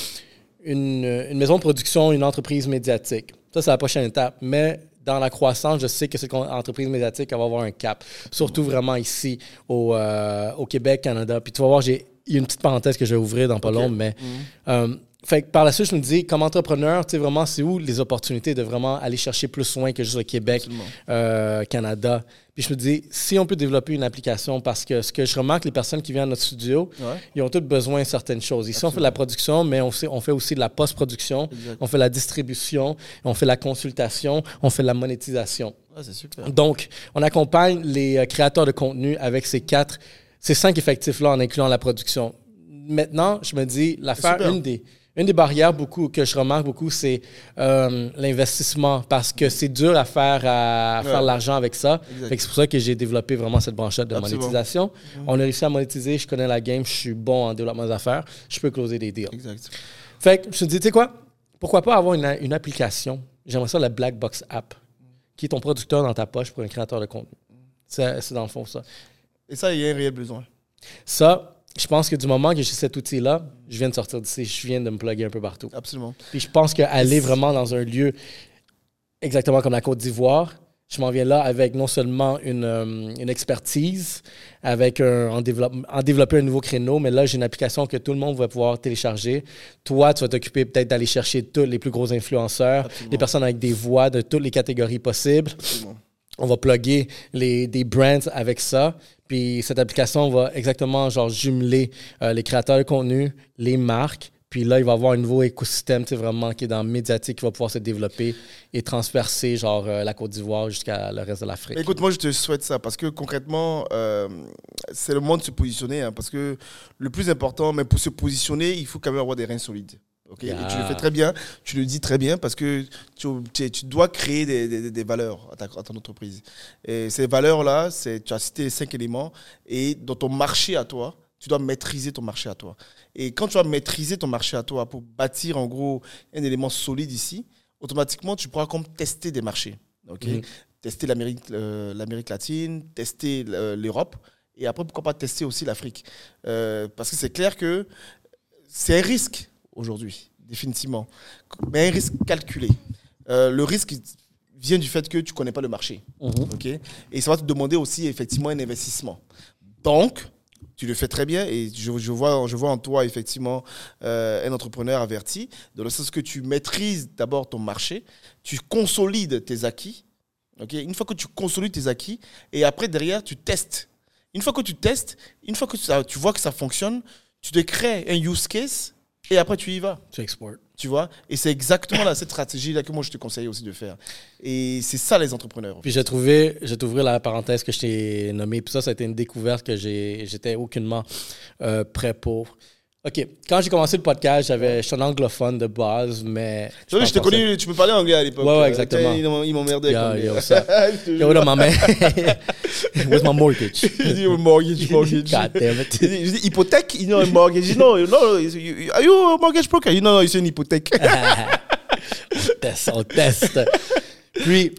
une, une, maison de production, une entreprise médiatique. Ça, c'est la prochaine étape. Mais dans la croissance, je sais que cette entreprise médiatique va avoir un cap. Surtout vraiment ici, au, euh, au Québec, Canada. Puis tu vas voir, j'ai une petite parenthèse que je vais ouvrir dans pas long, mais. Mhm. Fait par la suite, je me dis, comme entrepreneur, tu sais, vraiment, c'est où les opportunités de vraiment aller chercher plus loin que juste le Québec, euh, Canada? Puis je me dis, si on peut développer une application, parce que ce que je remarque, les personnes qui viennent à notre studio, ils ont tous besoin de certaines choses. Ici, on fait de la production, mais on fait, on fait aussi de la post-production, on fait la distribution, on fait la consultation, on fait la monétisation. Ah, super. Donc, on accompagne les euh, créateurs de contenu avec ces quatre, ces cinq effectifs-là en incluant la production. Maintenant, je me dis, l'affaire, une des une des barrières beaucoup, que je remarque beaucoup, c'est euh, l'investissement parce que c'est dur à faire, à, faire l'argent avec ça. C'est pour ça que j'ai développé vraiment cette branche de monétisation. Mhm. On a réussi à monétiser, je connais la game, je suis bon en développement d'affaires, je peux closer des deals. Exact. Fait que je me suis dit, tu sais quoi, pourquoi pas avoir une, une application, j'aimerais ça la Black Box App, qui est ton producteur dans ta poche pour un créateur de contenu. C'est dans le fond ça. Et ça, il y a un réel besoin. Ça, je pense que du moment que j'ai cet outil-là, je viens de sortir d'ici, je viens de me plugger un peu partout. Absolument. Puis je pense qu'aller vraiment dans un lieu exactement comme la Côte d'Ivoire, je m'en viens là avec non seulement une, euh, une expertise, avec un, en, en, développer un nouveau créneau, mais là, j'ai une application que tout le monde va pouvoir télécharger. Toi, tu vas t'occuper peut-être d'aller chercher tous les plus gros influenceurs, des personnes avec des voix de toutes les catégories possibles. Absolument. On va plugger les, des brands avec ça. Puis cette application va exactement genre jumeler euh, les créateurs de contenu, les marques. Puis là, il va y avoir un nouveau écosystème vraiment qui est dans le médiatique qui va pouvoir se développer et transpercer genre euh, la Côte d'Ivoire jusqu'à le reste de l'Afrique. Écoute, moi je te souhaite ça parce que concrètement, euh, c'est le moment de se positionner. Hein, parce que le plus important, mais pour se positionner, il faut quand même avoir des reins solides. Okay. Et tu le fais très bien, tu le dis très bien parce que tu, tu, dois créer des, des, des valeurs à, ta, à, ton entreprise. Et ces valeurs-là, tu as cité cinq éléments et dans ton marché à toi, tu dois maîtriser ton marché à toi. Et quand tu vas maîtriser ton marché à toi pour bâtir en gros un élément solide ici, automatiquement tu pourras comme tester des marchés. ok mhm tester l'Amérique l'Amérique latine, tester l'Europe, et après, pourquoi pas tester aussi l'Afrique. parce que c'est clair que c'est un risque aujourd'hui, définitivement, mais un risque calculé. le risque vient du fait que tu ne connais pas le marché. Ok et ça va te demander aussi effectivement un investissement. Donc, tu le fais très bien et je, vois, je vois en toi effectivement euh, un entrepreneur averti, dans le sens que tu maîtrises d'abord ton marché, tu consolides tes acquis. ok une fois que tu consolides tes acquis, et après derrière, tu testes. Une fois que tu testes, une fois que tu vois que ça fonctionne, tu te crées un use case et après tu y vas. Tu exportes. Tu vois? Et c'est exactement là, cette stratégie-là que moi je te conseille aussi de faire. Et c'est ça les entrepreneurs. Puis j'ai trouvé, j'ai t'ouvrir la parenthèse que je t'ai nommée. Puis ça, ça a été une découverte que j'étais aucunement euh, prêt pour. OK. Quand j'ai commencé le podcast, j'avais, suis un anglophone de base, mais. Tu je t'ai connu, tu peux parler anglais à l'époque. Ouais, ouais, exactement. Ils m'emmerdaient. Yo, yo, ça. <laughs> yo, là, my man? <laughs> Where's my mortgage? <laughs> Je dis, mortgage, mortgage. God damn it. Je dis, hypothèque? You know, mortgage. Je dis, no, no, are you a mortgage broker? You know, no, c'est une hypothèque. on teste, on teste. Puis,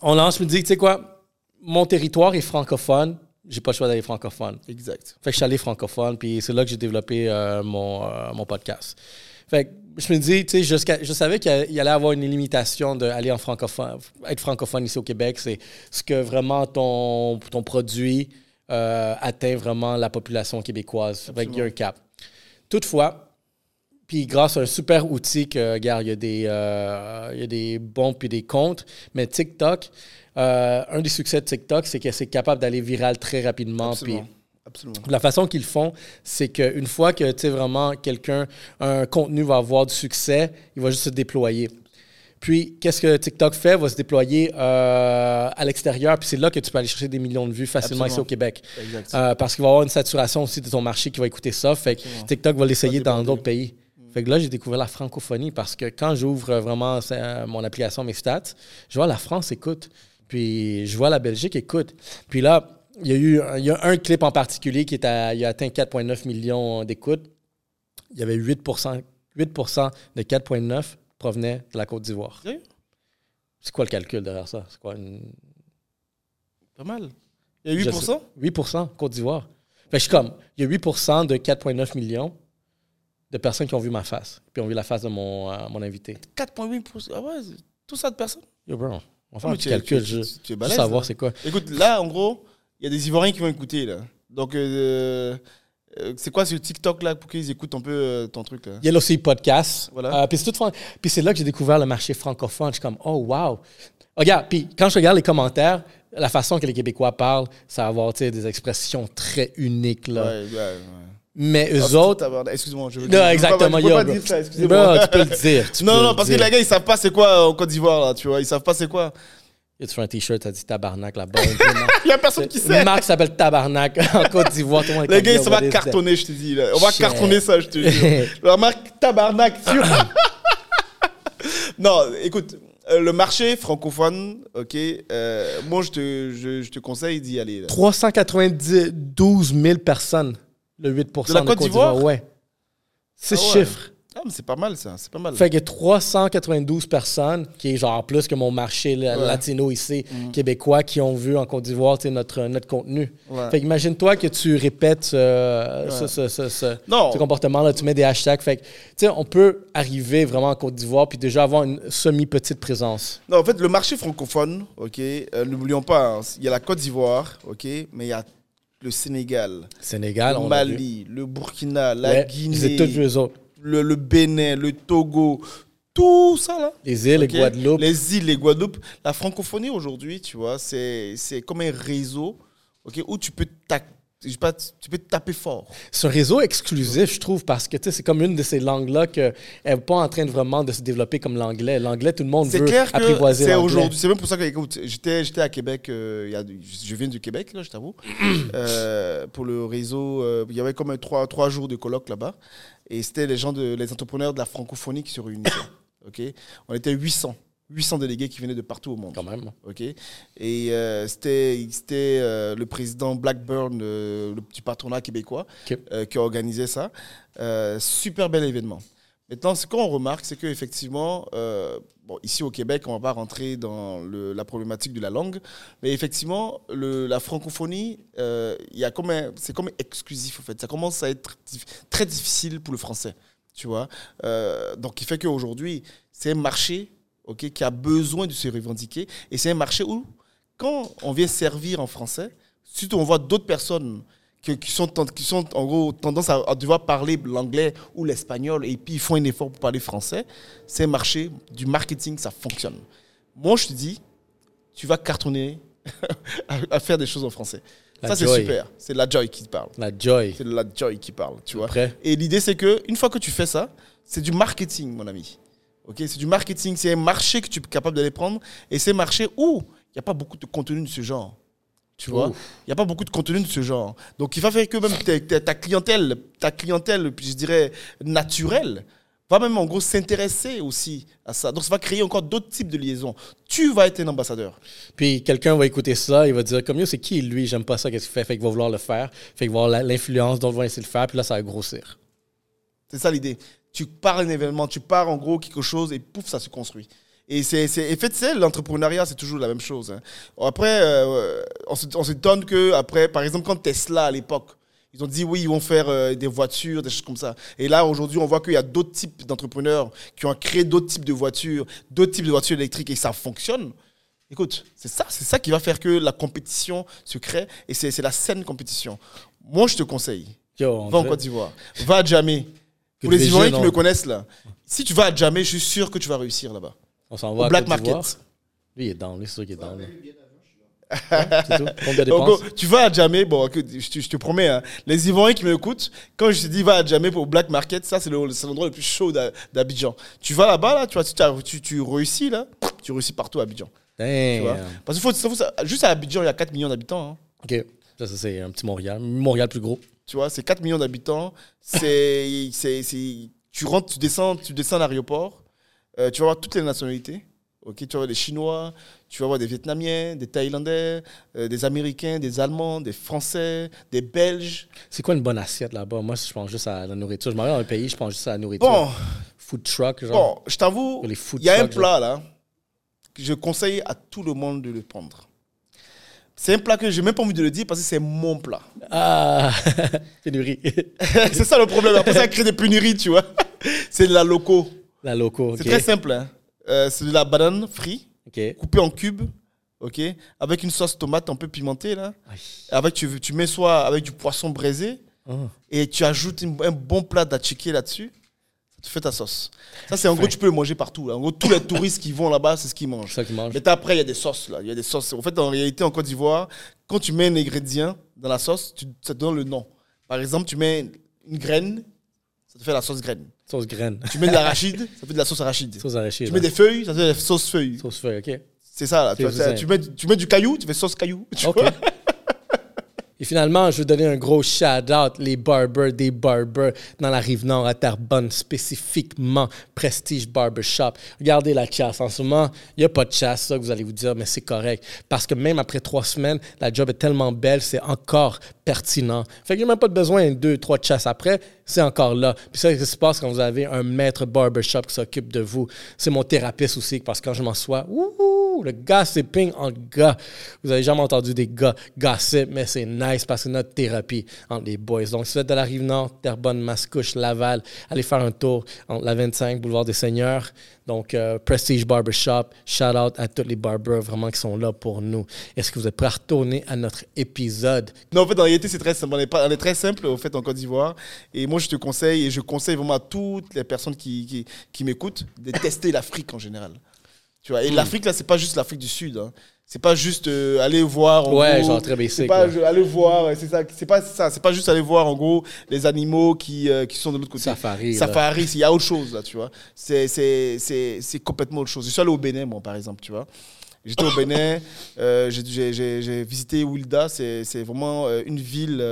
on lance, me dit, tu sais quoi, mon territoire est francophone j'ai pas le choix d'aller francophone. Exact. Fait que je suis allé francophone, puis c'est là que j'ai développé euh, mon, euh, mon podcast. Fait que je me dis, tu sais, je, savais qu'il allait y avoir une limitation d'aller en francophone, être francophone ici au Québec. C'est ce que vraiment ton, ton produit euh, atteint vraiment la population québécoise. Fait qu'il y a un cap. Toutefois, puis grâce à un super outil que, regarde, il y a des, il y a des bons puis des contre, mais TikTok, euh, un des succès de TikTok, c'est que c'est capable d'aller viral très rapidement. Puis La façon qu'ils font, c'est qu'une fois que tu sais vraiment quelqu'un, un contenu va avoir du succès, il va juste se déployer. Puis, qu'est-ce que TikTok fait? Va se déployer euh, à l'extérieur. Puis c'est là que tu peux aller chercher des millions de vues facilement ici au Québec. Euh, parce qu'il va y avoir une saturation aussi de ton marché qui va écouter ça. Fait que TikTok va l'essayer dans d'autres pays. Fait que là, j'ai découvert la francophonie parce que quand j'ouvre vraiment mon application, mes stats, je vois la France écoute. Puis je vois la Belgique, écoute. Puis là, il y a eu il y a un clip en particulier qui est à, il a atteint 4,9 millions d'écoutes. Il y avait 8 8 de 4,9 provenaient de la Côte d'Ivoire. C'est quoi le calcul derrière ça? C'est quoi une... Pas mal. Il y a 8% 8% Côte d'Ivoire. Fait que je suis comme, il y a 8% de 4,9 millions de personnes qui ont vu ma face, puis ont vu la face de mon, euh, mon invité. 4,8 Ah ouais, tout ça de personnes? Yo, bro. On va faire un petit calcul, je, tu es savoir c'est quoi. Écoute, là, en gros, il y a des Ivoiriens qui vont écouter, là. Donc, euh, euh, c'est quoi ce TikTok, là, pour qu'ils écoutent un peu ton truc, là? Il y a aussi podcast. Voilà. puis c'est là que j'ai découvert le marché francophone. Je suis comme, oh, wow. Regarde, puis quand je regarde les commentaires, la façon que les Québécois parlent, ça va avoir des expressions très uniques, là. Ouais, ouais, ouais. Mais eux ah, autres. Excuse-moi, je veux Non, exactement, je peux pas, dire ça, excusez-moi. tu peux le dire. <laughs> non, non, parce que les gars, ils savent pas c'est quoi en Côte d'Ivoire, là, tu vois. Ils savent pas c'est quoi. Et tu fais un t-shirt, ça dit tabarnak là-bas. <laughs> Il y a personne qui sait. Une marque s'appelle tabarnak <laughs> en Côte d'Ivoire. Les gars, ça va cartonner, je te dis. Là. On va cartonner ça, je te dis. La marque tabarnak, sur. non, écoute, euh, le marché francophone, ok, euh, moi je te, je, je te conseille d'y aller. Là. 392 000 personnes. Le 8% de la Côte d'Ivoire? Ouais. C'est ah chiffre. Ah, mais c'est pas mal, ça. C'est pas mal. Fait que 392 personnes, qui est genre plus que mon marché latino ici, mm. québécois, qui ont vu en Côte d'Ivoire notre, notre contenu. Fait que imagine-toi que tu répètes ce, ce, ce, ce comportement-là, tu mets des hashtags. Fait que, tu sais, on peut arriver vraiment en Côte d'Ivoire puis déjà avoir une semi-petite présence. Non, en fait, le marché francophone, OK, euh, n'oublions pas, hein, il y a la Côte d'Ivoire, OK, mais il y a le Sénégal, Sénégal le Mali, le Burkina, la Guinée, Le, le, Bénin, le Togo, tout ça là. Les îles, les Guadeloupe. Les îles, les Guadeloupe. La francophonie aujourd'hui, tu vois, c'est comme un réseau où tu peux pas, tu peux taper fort. C'est un réseau exclusif, je trouve, parce que c'est comme une de ces langues-là qu'elle n'est pas en train de vraiment de se développer comme l'anglais. L'anglais, tout le monde veut clair apprivoiser c'est aujourd'hui. C'est même pour ça que, écoute, j'étais, j'étais à Québec, euh, y a, je viens du Québec, là, je t'avoue, <clears throat> euh, pour le réseau. Euh, il y avait comme trois, trois jours de colloque là-bas. Et c'était les gens, de, les entrepreneurs de la francophonie qui se réunissaient. <coughs> ok? On était 800. 800 délégués qui venaient de partout au monde. Quand même. OK. Et euh, c'était euh, le président Blackburn, euh, le petit patronat québécois, qui a organisé ça. super bel événement. Maintenant, ce qu'on remarque, c'est qu'effectivement, euh, bon, ici au Québec, on ne va pas rentrer dans le, la problématique de la langue, mais effectivement, le, la francophonie, euh, c'est comme exclusif, en fait. Ça commence à être très difficile pour le français, tu vois. Euh, donc, il fait qu'aujourd'hui, c'est un marché ok, qui a besoin de se revendiquer, et c'est un marché où, quand on vient servir en français, surtout on voit d'autres personnes qui, sont, qui sont en gros tendance à, devoir parler l'anglais ou l'espagnol et puis ils font un effort pour parler français, c'est un marché du marketing, ça fonctionne. Moi, je te dis, tu vas cartonner <laughs> à, faire des choses en français. ça, c'est super. C'est la joy qui parle. La joy. C'est la joy qui parle, tu vois. Et l'idée, c'est que une fois que tu fais ça, c'est du marketing, mon ami. Ok, c'est du marketing. C'est un marché que tu es capable d'aller prendre. Et c'est un marché où il n'y a pas beaucoup de contenu de ce genre. Tu vois? Il n'y a pas beaucoup de contenu de ce genre. Donc, il va faire que même ta clientèle, ta clientèle, je dirais, naturelle, va même en gros s'intéresser aussi à ça. Donc, ça va créer encore d'autres types de liaisons. Tu vas être un ambassadeur. Puis, quelqu'un va écouter ça, il va dire, comme c'est qui lui? J'aime pas ça, qu'est-ce qu'il fait? Fait qu'il va vouloir le faire. Fait qu'il va avoir l'influence, d'autres vont essayer de le faire, puis là, ça va grossir. C'est ça l'idée. Tu pars un événement, tu pars en gros quelque chose et pouf, ça se construit. Et c'est, c'est, fait, c'est l'entrepreneuriat, c'est toujours la même chose. Hein. Après, euh, on, s'étonne que, après, par exemple, quand Tesla, à l'époque, ils ont dit oui, ils vont faire euh, des voitures, des choses comme ça. Et là, aujourd'hui, on voit qu'il y a d'autres types d'entrepreneurs qui ont créé d'autres types de voitures, d'autres types de voitures électriques et ça fonctionne. Écoute, c'est ça, c'est ça qui va faire que la compétition se crée et c'est, c'est la saine compétition. Moi, je te conseille, va en Côte d'Ivoire, va Jamais. Pour les Ivoiriens qui me connaissent là, si tu vas à Jamais, je suis sûr que tu vas réussir là-bas. On s'en va au Black Market. Lui, il est down. Lui, c'est sûr qu'il est down. c'est tout. Donc, <laughs> tu vas à Jamé, bon, je, te, promets, hein, les Ivoiriens qui m'écoutent, quand je te dis va à Jamé pour Black Market, ça c'est l'endroit le, plus chaud d'Abidjan. Tu vas là-bas, là, tu, vois, tu, tu, réussis, là, tu réussis partout à Abidjan. Parce qu'il faut, faut, juste à Abidjan, il y a 4 millions d'habitants. Hein. Ok, ça, ça c'est un petit Montréal. Montréal plus gros. Tu vois, c'est 4 millions d'habitants. C'est, tu rentres, tu descends, tu descends à l'aéroport. Euh, tu vas voir toutes les nationalités. Ok, tu vas voir des Chinois, tu vas voir des Vietnamiens, des Thaïlandais, euh, des Américains, des Allemands, des Français, des Belges. C'est quoi une bonne assiette là-bas? Moi, je pense juste à la nourriture. Je m'en vais dans un pays, je pense juste à la nourriture. Bon, food truck, genre. Bon, je t'avoue, il y a un plat là que je conseille à tout le monde de le prendre. C'est un plat que j'ai même pas envie de le dire parce que c'est mon plat. Ah, <laughs> pénurie. <laughs> c'est ça le problème. Après, ça crée des pénuries, tu vois. <laughs> C'est de la loco. La loco, C'est très simple. Hein. Euh, c'est de la banane frite, coupée en cubes, ok, avec une sauce tomate un peu pimentée là. Avec tu, tu mets soit avec du poisson braisé ah. et tu ajoutes un bon plat d'atchiké là-dessus. Tu fais ta sauce. Ça, c'est en gros, tu peux le manger partout. En gros, tous les touristes qui vont là-bas, c'est ce qu'ils mangent. Ça qu'ils mangent. Mais après, il y a des sauces là. Il y a des sauces. En fait, en réalité, en Côte d'Ivoire, quand tu mets un ingrédient dans la sauce, tu, ça te donne le nom. Par exemple, tu mets une graine, ça te fait la sauce graine. Sauce graine. Tu mets de l'arachide, ça fait de la sauce arachide. Sauce arachide. Tu mets des feuilles, ça fait de la sauce feuille. Sauce feuille, ok. C'est ça, là. Tu, tu, mets, tu mets du caillou, tu fais sauce caillou. Ok. Et finalement, je veux donner un gros shout-out, les barbers des barbers dans la rive nord à Terrebonne, spécifiquement Prestige Barbershop. Regardez la chasse. En ce moment, il n'y a pas de chasse, ça que vous allez vous dire, mais c'est correct. Parce que même après trois semaines, la job est tellement belle, c'est encore pertinent. Fait n'y a même pas besoin de deux, trois chasses après, c'est encore là. Puis ça, ce qui se passe quand vous avez un maître barbershop qui s'occupe de vous? C'est mon thérapeute aussi, parce que quand je m'assois, le gossiping en gars. Vous avez jamais entendu des gars gossip, mais c'est nice parce que notre thérapie entre les boys. Donc, si vous êtes de la Rive-Nord, Terrebonne, Mascouche, Laval, allez faire un tour entre la 25, Boulevard des Seigneurs. Donc, euh, Prestige Barbershop, shout out à tous les barbers vraiment qui sont là pour nous. Est-ce que vous êtes prêts à retourner à notre épisode? Non, en fait, en réalité, c'est très simple. On est, pas, on est très simple, au fait, en Côte d'Ivoire. Et moi, je te conseille, et je conseille vraiment à toutes les personnes qui, qui, qui m'écoutent, de tester l'Afrique en général. Tu vois, et hmm. l'Afrique, là, c'est pas juste l'Afrique du Sud. Hein. C'est pas juste euh, aller voir. En ouais, genre très basic. C'est pas aller voir, c'est ça. C'est pas ça. C'est pas juste aller voir en gros les animaux qui, euh, qui sont de l'autre côté. Safari. Safari, il y a autre chose là, tu vois. C'est c'est complètement autre chose. Je suis allé au Bénin, moi, par exemple, tu vois. J'étais au Bénin, <laughs> euh, j'ai visité Wilda, c'est vraiment une ville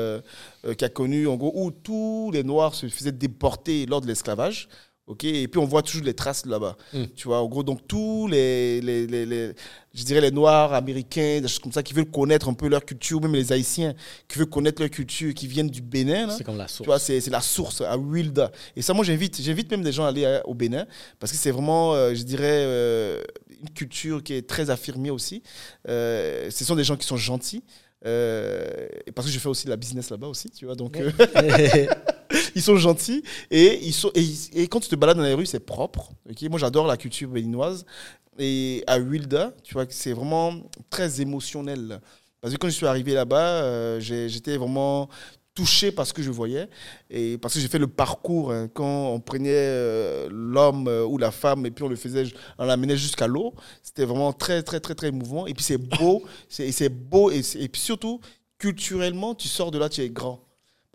qui a connu, en gros, où tous les Noirs se faisaient déporter lors de l'esclavage. Ok Et puis on voit toujours les traces là-bas. Hmm. Tu vois, en gros, donc tous les, les, les, je dirais les Noirs américains, des choses comme ça, qui veulent connaître un peu leur culture, même les Haïtiens qui veulent connaître leur culture, qui viennent du Bénin. C'est comme la source. Tu vois, c'est la source à Wilda. Et ça, moi, j'invite, j'invite même des gens à aller euh, au Bénin parce que c'est vraiment, euh, je dirais, euh, une culture qui est très affirmée aussi. ce sont des gens qui sont gentils. Parce que je fais aussi de la business là-bas aussi, tu vois. Donc, <laughs> ils sont gentils et, ils sont, et, quand tu te balades dans les rues, c'est propre. Moi, j'adore la culture béninoise. Et à Wilda, tu vois, c'est vraiment très émotionnel. Parce que quand je suis arrivé là-bas, euh, j'étais vraiment touché par ce que je voyais et parce que j'ai fait le parcours hein, quand on prenait euh, l'homme euh, ou la femme et puis on le faisait on l'amenait jusqu'à l'eau c'était vraiment très très très très émouvant et puis c'est beau <laughs> c'est beau et, et, puis surtout culturellement tu sors de là tu es grand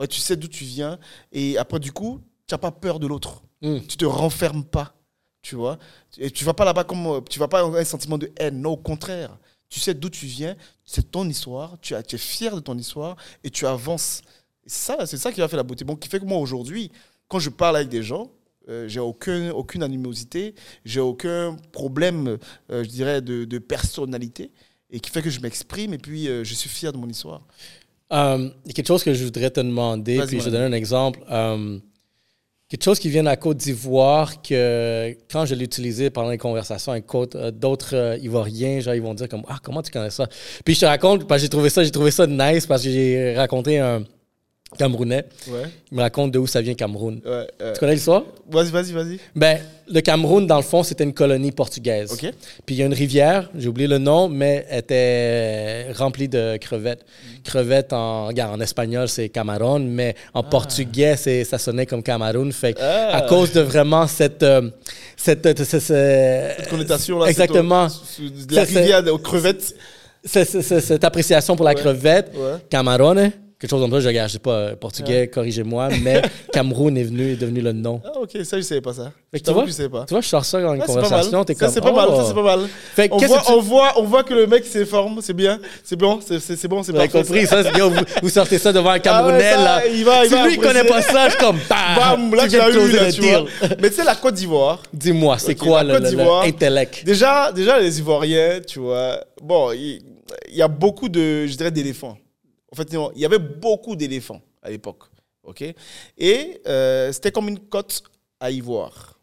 tu sais d'où tu viens. Et après, du coup, tu n'as pas peur de l'autre. Hmm. Tu te renfermes pas. Tu vois Et tu vas pas là-bas comme. Tu vas pas avoir un sentiment de haine. Non, au contraire. Tu sais d'où tu viens. C'est ton histoire. Tu, tu es fier de ton histoire et tu avances. Ça, c'est ça qui va faire la beauté. Bon, qui fait que moi, aujourd'hui, quand je parle avec des gens, euh, j'ai aucun, aucune animosité, j'ai aucun problème, euh, je dirais, de, de, personnalité, et qui fait que je m'exprime, et puis euh, je suis fier de mon histoire. A quelque chose que je voudrais te demander, puis je vais donner un exemple. Quelque chose qui vient de la Côte d'Ivoire, que quand je l'ai utilisé pendant les conversations avec d'autres Ivoiriens, genre, ils vont dire comme Ah, comment tu connais ça? Puis je te raconte, parce que j'ai trouvé ça, j'ai trouvé ça nice parce que j'ai raconté un, Camerounais. Il me raconte de où ça vient Cameroun. Tu connais l'histoire? Vas-y, vas-y, vas-y. Ben, le Cameroun, dans le fond, c'était une colonie portugaise. Puis il y a une rivière, j'ai oublié le nom, mais elle était remplie de crevettes. Crevettes en, regarde, en espagnol, c'est Camarón, mais en ah. portugais, ça sonnait comme Cameroun. Fait à ah. cause de vraiment cette. Euh, cette, cette, connotation là. Exactement. la rivière aux crevettes. Cette, appréciation pour la crevette. Camarón quelque chose comme ça. Je je sais pas, euh, portugais, corrigez-moi, mais <laughs> Cameroun est venu, est devenu le nom. Ah, ok, ça, je savais pas ça. Fait tu vois, je sais pas. Tu vois, je sors ça dans une conversation, t'es comme. Ça, c'est pas mal, ça, oh. c'est pas mal. Fait, on, voit, on, voit, on voit que le mec s'informe, c'est bien, c'est bon, c'est bon, c'est pas compris, ça, bien, vous, sortez ça devant un ah Camerounais, là. Il va, il si lui, il connaît pas ça, je comme, <laughs> bam, là, tu as eu, là, tu vois. Mais tu sais, la Côte d'Ivoire. Dis-moi, c'est quoi l'intellect Déjà, déjà, les Ivoiriens, tu vois, bon, il y a beaucoup de, je dirais, d'éléphants. En fait, il y avait beaucoup d'éléphants à l'époque. ok? Et euh, c'était comme une côte à ivoire.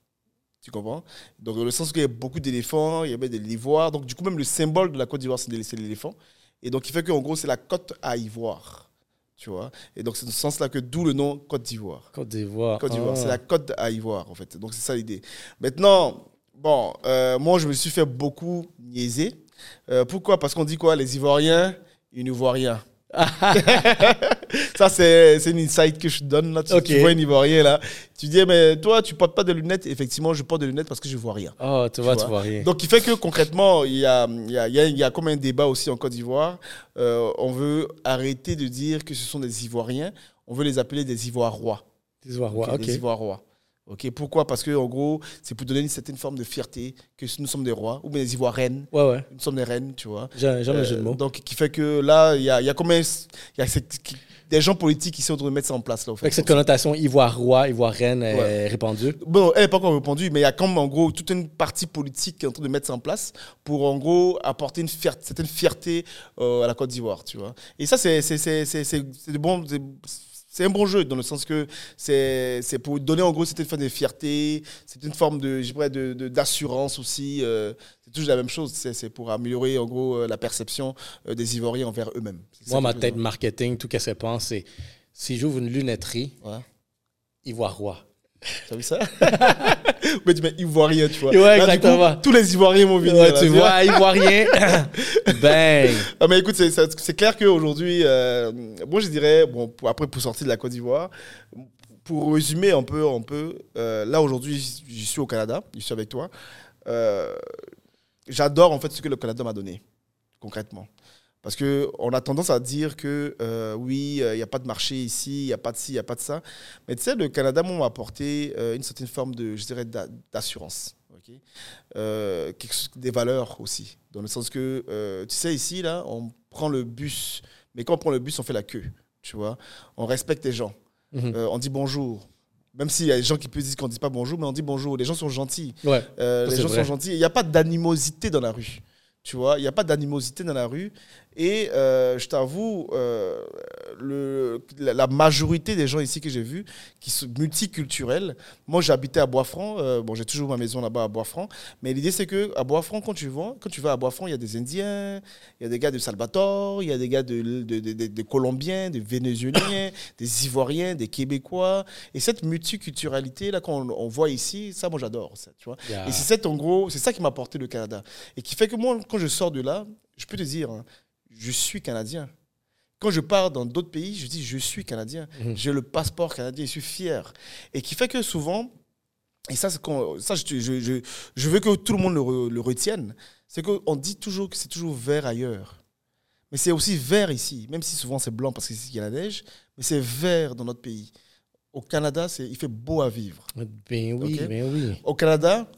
Tu comprends? Donc, dans le sens qu'il y avait beaucoup d'éléphants, il y avait de l'ivoire. Donc, du coup, même le symbole de la Côte d'Ivoire, c'est l'éléphant. Et donc, il fait qu'en gros, c'est la côte à ivoire. Tu vois? Et donc, c'est dans ce sens-là que d'où le nom Côte d'Ivoire. Côte d'Ivoire. Côte d'Ivoire, c'est la ah. côte à ivoire, en fait. Donc, c'est ça l'idée. Maintenant, bon, euh, moi, je me suis fait beaucoup niaiser. Euh, pourquoi? Parce qu'on dit quoi? Les Ivoiriens, ils ne voient rien. <laughs> ça, c'est une insight que je te donne. Là. Tu, vois un Ivoirien là. Tu dis, mais toi, tu portes pas de lunettes. Effectivement, je porte des lunettes parce que je vois rien. Oh, tu, vois, tu vois rien. Donc, il fait que concrètement, il y a, y, a, il y a comme un débat aussi en Côte d'Ivoire. Euh, on veut arrêter de dire que ce sont des Ivoiriens. On veut les appeler des Ivoirois. Des Ivoirois, ok. Des Ivoirois. Ok, pourquoi? Parce que en gros, c'est pour donner une certaine forme de fierté que nous sommes des rois ou bien des ivoiriennes. Ouais, ouais. Nous sommes des reines, tu vois. J'ai un jeu de mots. Donc, qui fait que là, il y a, y a comme il y a des gens politiques qui sont en train de mettre ça en place là. fait, cette connotation ivoire-roi, ivoirienne est répandue. Bon, elle n'est pas encore répandue, mais il y a comme en gros toute une partie politique qui est en train de mettre ça en place pour en gros apporter une fierté, certaine fierté euh, à la Côte d'Ivoire, tu vois. Et ça, c'est de bon c'est un bon jeu dans le sens que c'est pour donner en gros cette forme de fierté, c'est une forme de d'assurance de, aussi. Euh, c'est toujours la même chose. C'est pour améliorer en gros euh, la perception euh, des Ivoiriens envers eux-mêmes. Moi, ma tête marketing, tout ce qu'elle pense, c'est si j'ouvre une lunetterie, Ivoire-Roi. T'as vu ça? <laughs> Mais tu mets ivoirien, tu vois. Ouais, exactement. tous les ivoiriens vont venir. Ouais, tu vois, ivoirien. <laughs> Bang. Ah, mais écoute, c'est clair qu'aujourd'hui, euh, moi je dirais, bon, pour, après pour sortir de la Côte d'Ivoire, pour résumer un peu, un peu euh, là aujourd'hui, je suis au Canada, je suis avec toi. Euh, j'adore en fait ce que le Canada m'a donné, concrètement. Parce qu'on a tendance à dire que euh, oui, il n'y a pas de marché ici, il n'y a pas de ci, il n'y a pas de ça. Mais tu sais, le Canada m'a apporté euh, une certaine forme de, je dirais, d'assurance. Euh, des valeurs aussi. Dans le sens que, tu sais, ici, là, on prend le bus. Mais quand on prend le bus, on fait la queue. Tu vois On respecte les gens. Mhm. on dit bonjour. Même s'il y a des gens qui peuvent dire qu'on ne dit pas bonjour, mais on dit bonjour. Les gens sont gentils. Ouais, Euh, les gens vrai. sont gentils. Il n'y a pas d'animosité dans la rue. Tu vois, il n'y a pas d'animosité dans la rue. Et euh, je t'avoue, euh, le, la, la majorité des gens ici que j'ai vus, qui sont multiculturels, moi j'habitais à Boisfranc, euh, bon j'ai toujours ma maison là-bas à Boisfranc, mais l'idée c'est que à Boisfranc, quand tu vas, quand tu vas à Boisfranc, il y a des Indiens, il y a des gars de Salvatore, il y a des gars de, de, de- de- de Colombiens, des Vénézuéliens, <coughs> des Ivoiriens, des Québécois. Et cette multiculturalité là qu'on on voit ici, ça moi j'adore, ça, tu vois. Yeah. Et c'est en gros, c'est ça qui m'a apporté le Canada. Et qui fait que moi, quand je sors de là, je peux te dire, hein, je suis Canadien. Quand je pars dans d'autres pays, je dis, je suis Canadien. Mhm. J'ai le passeport canadien, je suis fier. Et qui fait que souvent, et ça, ça je, je, je, veux que tout le monde le, re- le retienne, c'est qu'on dit toujours que c'est toujours vert ailleurs. Mais c'est aussi vert ici, même si souvent c'est blanc parce qu'ici il y a la neige, mais c'est vert dans notre pays. Au Canada, il fait beau à vivre. Ben oui, ben oui. Au Canada,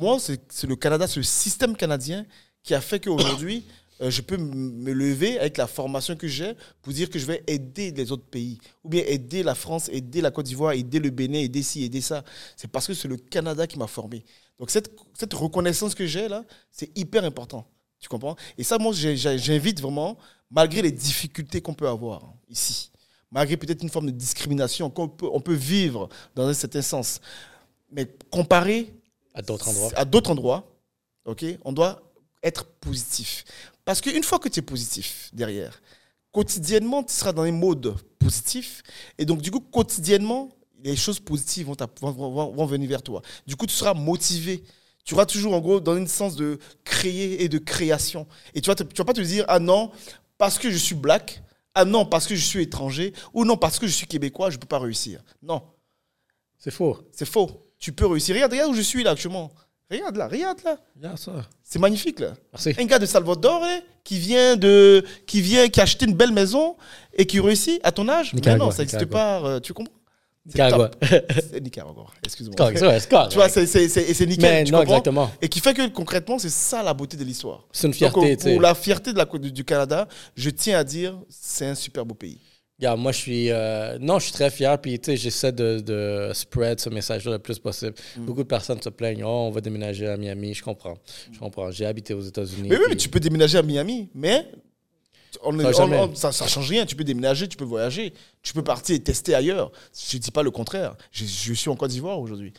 moi, c'est le Canada, le système canadien qui a fait qu'aujourd'hui, euh, je peux me lever avec la formation que j'ai pour dire que je vais aider les autres pays. Ou bien aider la France, aider la Côte d'Ivoire, aider le Bénin, aider ci, aider ça. C'est parce que c'est le Canada qui m'a formé. Donc cette, cette reconnaissance que j'ai là, c'est hyper important. Tu comprends? Et ça, moi, j'invite vraiment, malgré les difficultés qu'on peut avoir ici, malgré peut-être une forme de discrimination qu'on peut, on peut vivre dans un certain sens, mais comparé À d'autres endroits. à d'autres endroits, ok, on doit être positif. Parce qu'une fois que tu es positif derrière, quotidiennement, tu seras dans un mode positif. Et donc, du coup, quotidiennement, les choses positives vont, venir vers toi. Du coup, tu seras motivé. Tu auras toujours, en gros, dans une sens de créer et de création. Et tu vas, te- tu vas pas te dire, ah non, parce que je suis black, ah non, parce que je suis étranger, ou non, parce que je suis québécois, je ne peux pas réussir. Non. C'est faux. C'est faux. Tu peux réussir. Regarde, regarde où je suis là actuellement. Regarde là, regarde là. Ça. C'est magnifique là. Merci. Un gars de Salvador qui vient de, qui vient, qui a acheté une belle maison et qui réussit à ton âge. Mais Nicaragua, non, ça n'existe pas. euh, tu comprends? Nicaragua. <laughs> C'est Nicaragua. Excuse-moi. Tu vois, c'est c'est- nickel. Mais tu non, comprends? exactement. Et qui fait que concrètement, c'est ça la beauté de l'histoire. C'est une fierté, pour la fierté de la, du Canada, je tiens à dire, c'est un super beau pays. Moi, je suis. euh, non, je suis très fier. Puis, tu sais, j'essaie de, de spread ce message-là le plus possible. Mm. Beaucoup de personnes se plaignent. Oh, on va déménager à Miami. Je comprends. Je comprends. J'ai habité aux États-Unis. Mais oui, puis- mais tu peux déménager à Miami, mais on Ça, on- jamais. on- ça, ça change rien. Tu peux déménager, tu peux voyager, tu peux partir et tester ailleurs. Je ne dis pas le contraire. Je, je suis en Côte d'Ivoire aujourd'hui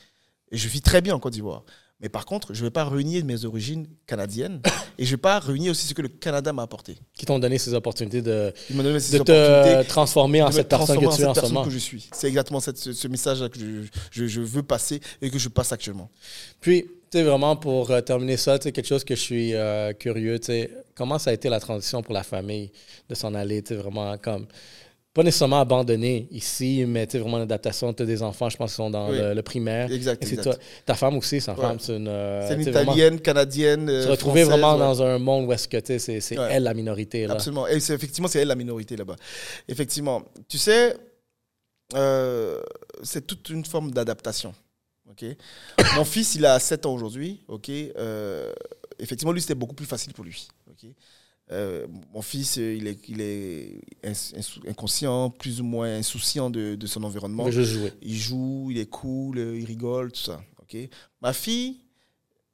et je vis très bien en Côte d'Ivoire. Mais par contre, je ne vais pas renier mes origines canadiennes et je ne vais pas renier aussi ce que le Canada m'a apporté. Qui t'ont donné ces opportunités de, Il m'a donné ces de te transformer en cette personne que tu es en ce moment. que je suis. C'est exactement cette- ce, ce message-là que je, je- je veux passer et que je passe actuellement. Puis, tu sais, vraiment, pour euh, terminer ça, tu quelque chose que je suis euh, curieux, tu comment ça a été la transition pour la famille de s'en aller, tu vraiment comme. Pas nécessairement abandonné ici, mais tu vraiment l'adaptation. Tu as des enfants, je pense, qui sont dans Oui. le, le primaire. Exact, toi. Ta femme aussi, sa Ouais. femme, c'est une. euh, C'est une tu sais, vraiment, italienne, canadienne. Se euh, retrouver vraiment ouais. dans un monde où est-ce que c'est Ouais. elle la minorité. Là. Absolument. Et effectivement, c'est elle la minorité là-bas. Effectivement. Tu sais, euh, c'est toute une forme d'adaptation. ok? <coughs> Mon fils, il a 7 ans aujourd'hui. ok? Euh, effectivement, lui, c'était beaucoup plus facile pour lui. ok? Euh, mon fils, euh, il est, il est inconscient, plus ou moins insouciant de, de son On environnement. Il joue, il est cool, euh, il rigole, tout ça. ok Ma fille,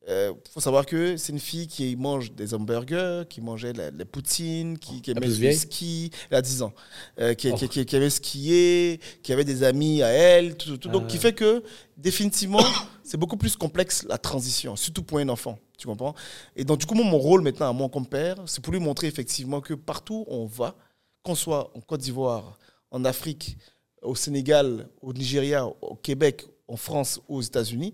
il faut savoir que c'est une fille qui mange des hamburgers, qui mangeait la, la poutine, qui, qui aimait le ski. Elle a 10 ans. Euh, qui, Oh. qui- qui- avait skié, qui avait des amis à elle. Tout, tout. Donc, qui fait que, définitivement, <coughs> c'est beaucoup plus complexe la transition, surtout pour un enfant. Tu comprends? Et donc, du coup, mon rôle maintenant, à moi comme père, c'est pour lui montrer effectivement que partout où on va, qu'on soit en Côte d'Ivoire, en Afrique, au Sénégal, au Nigeria, au Québec, en France, aux États-Unis,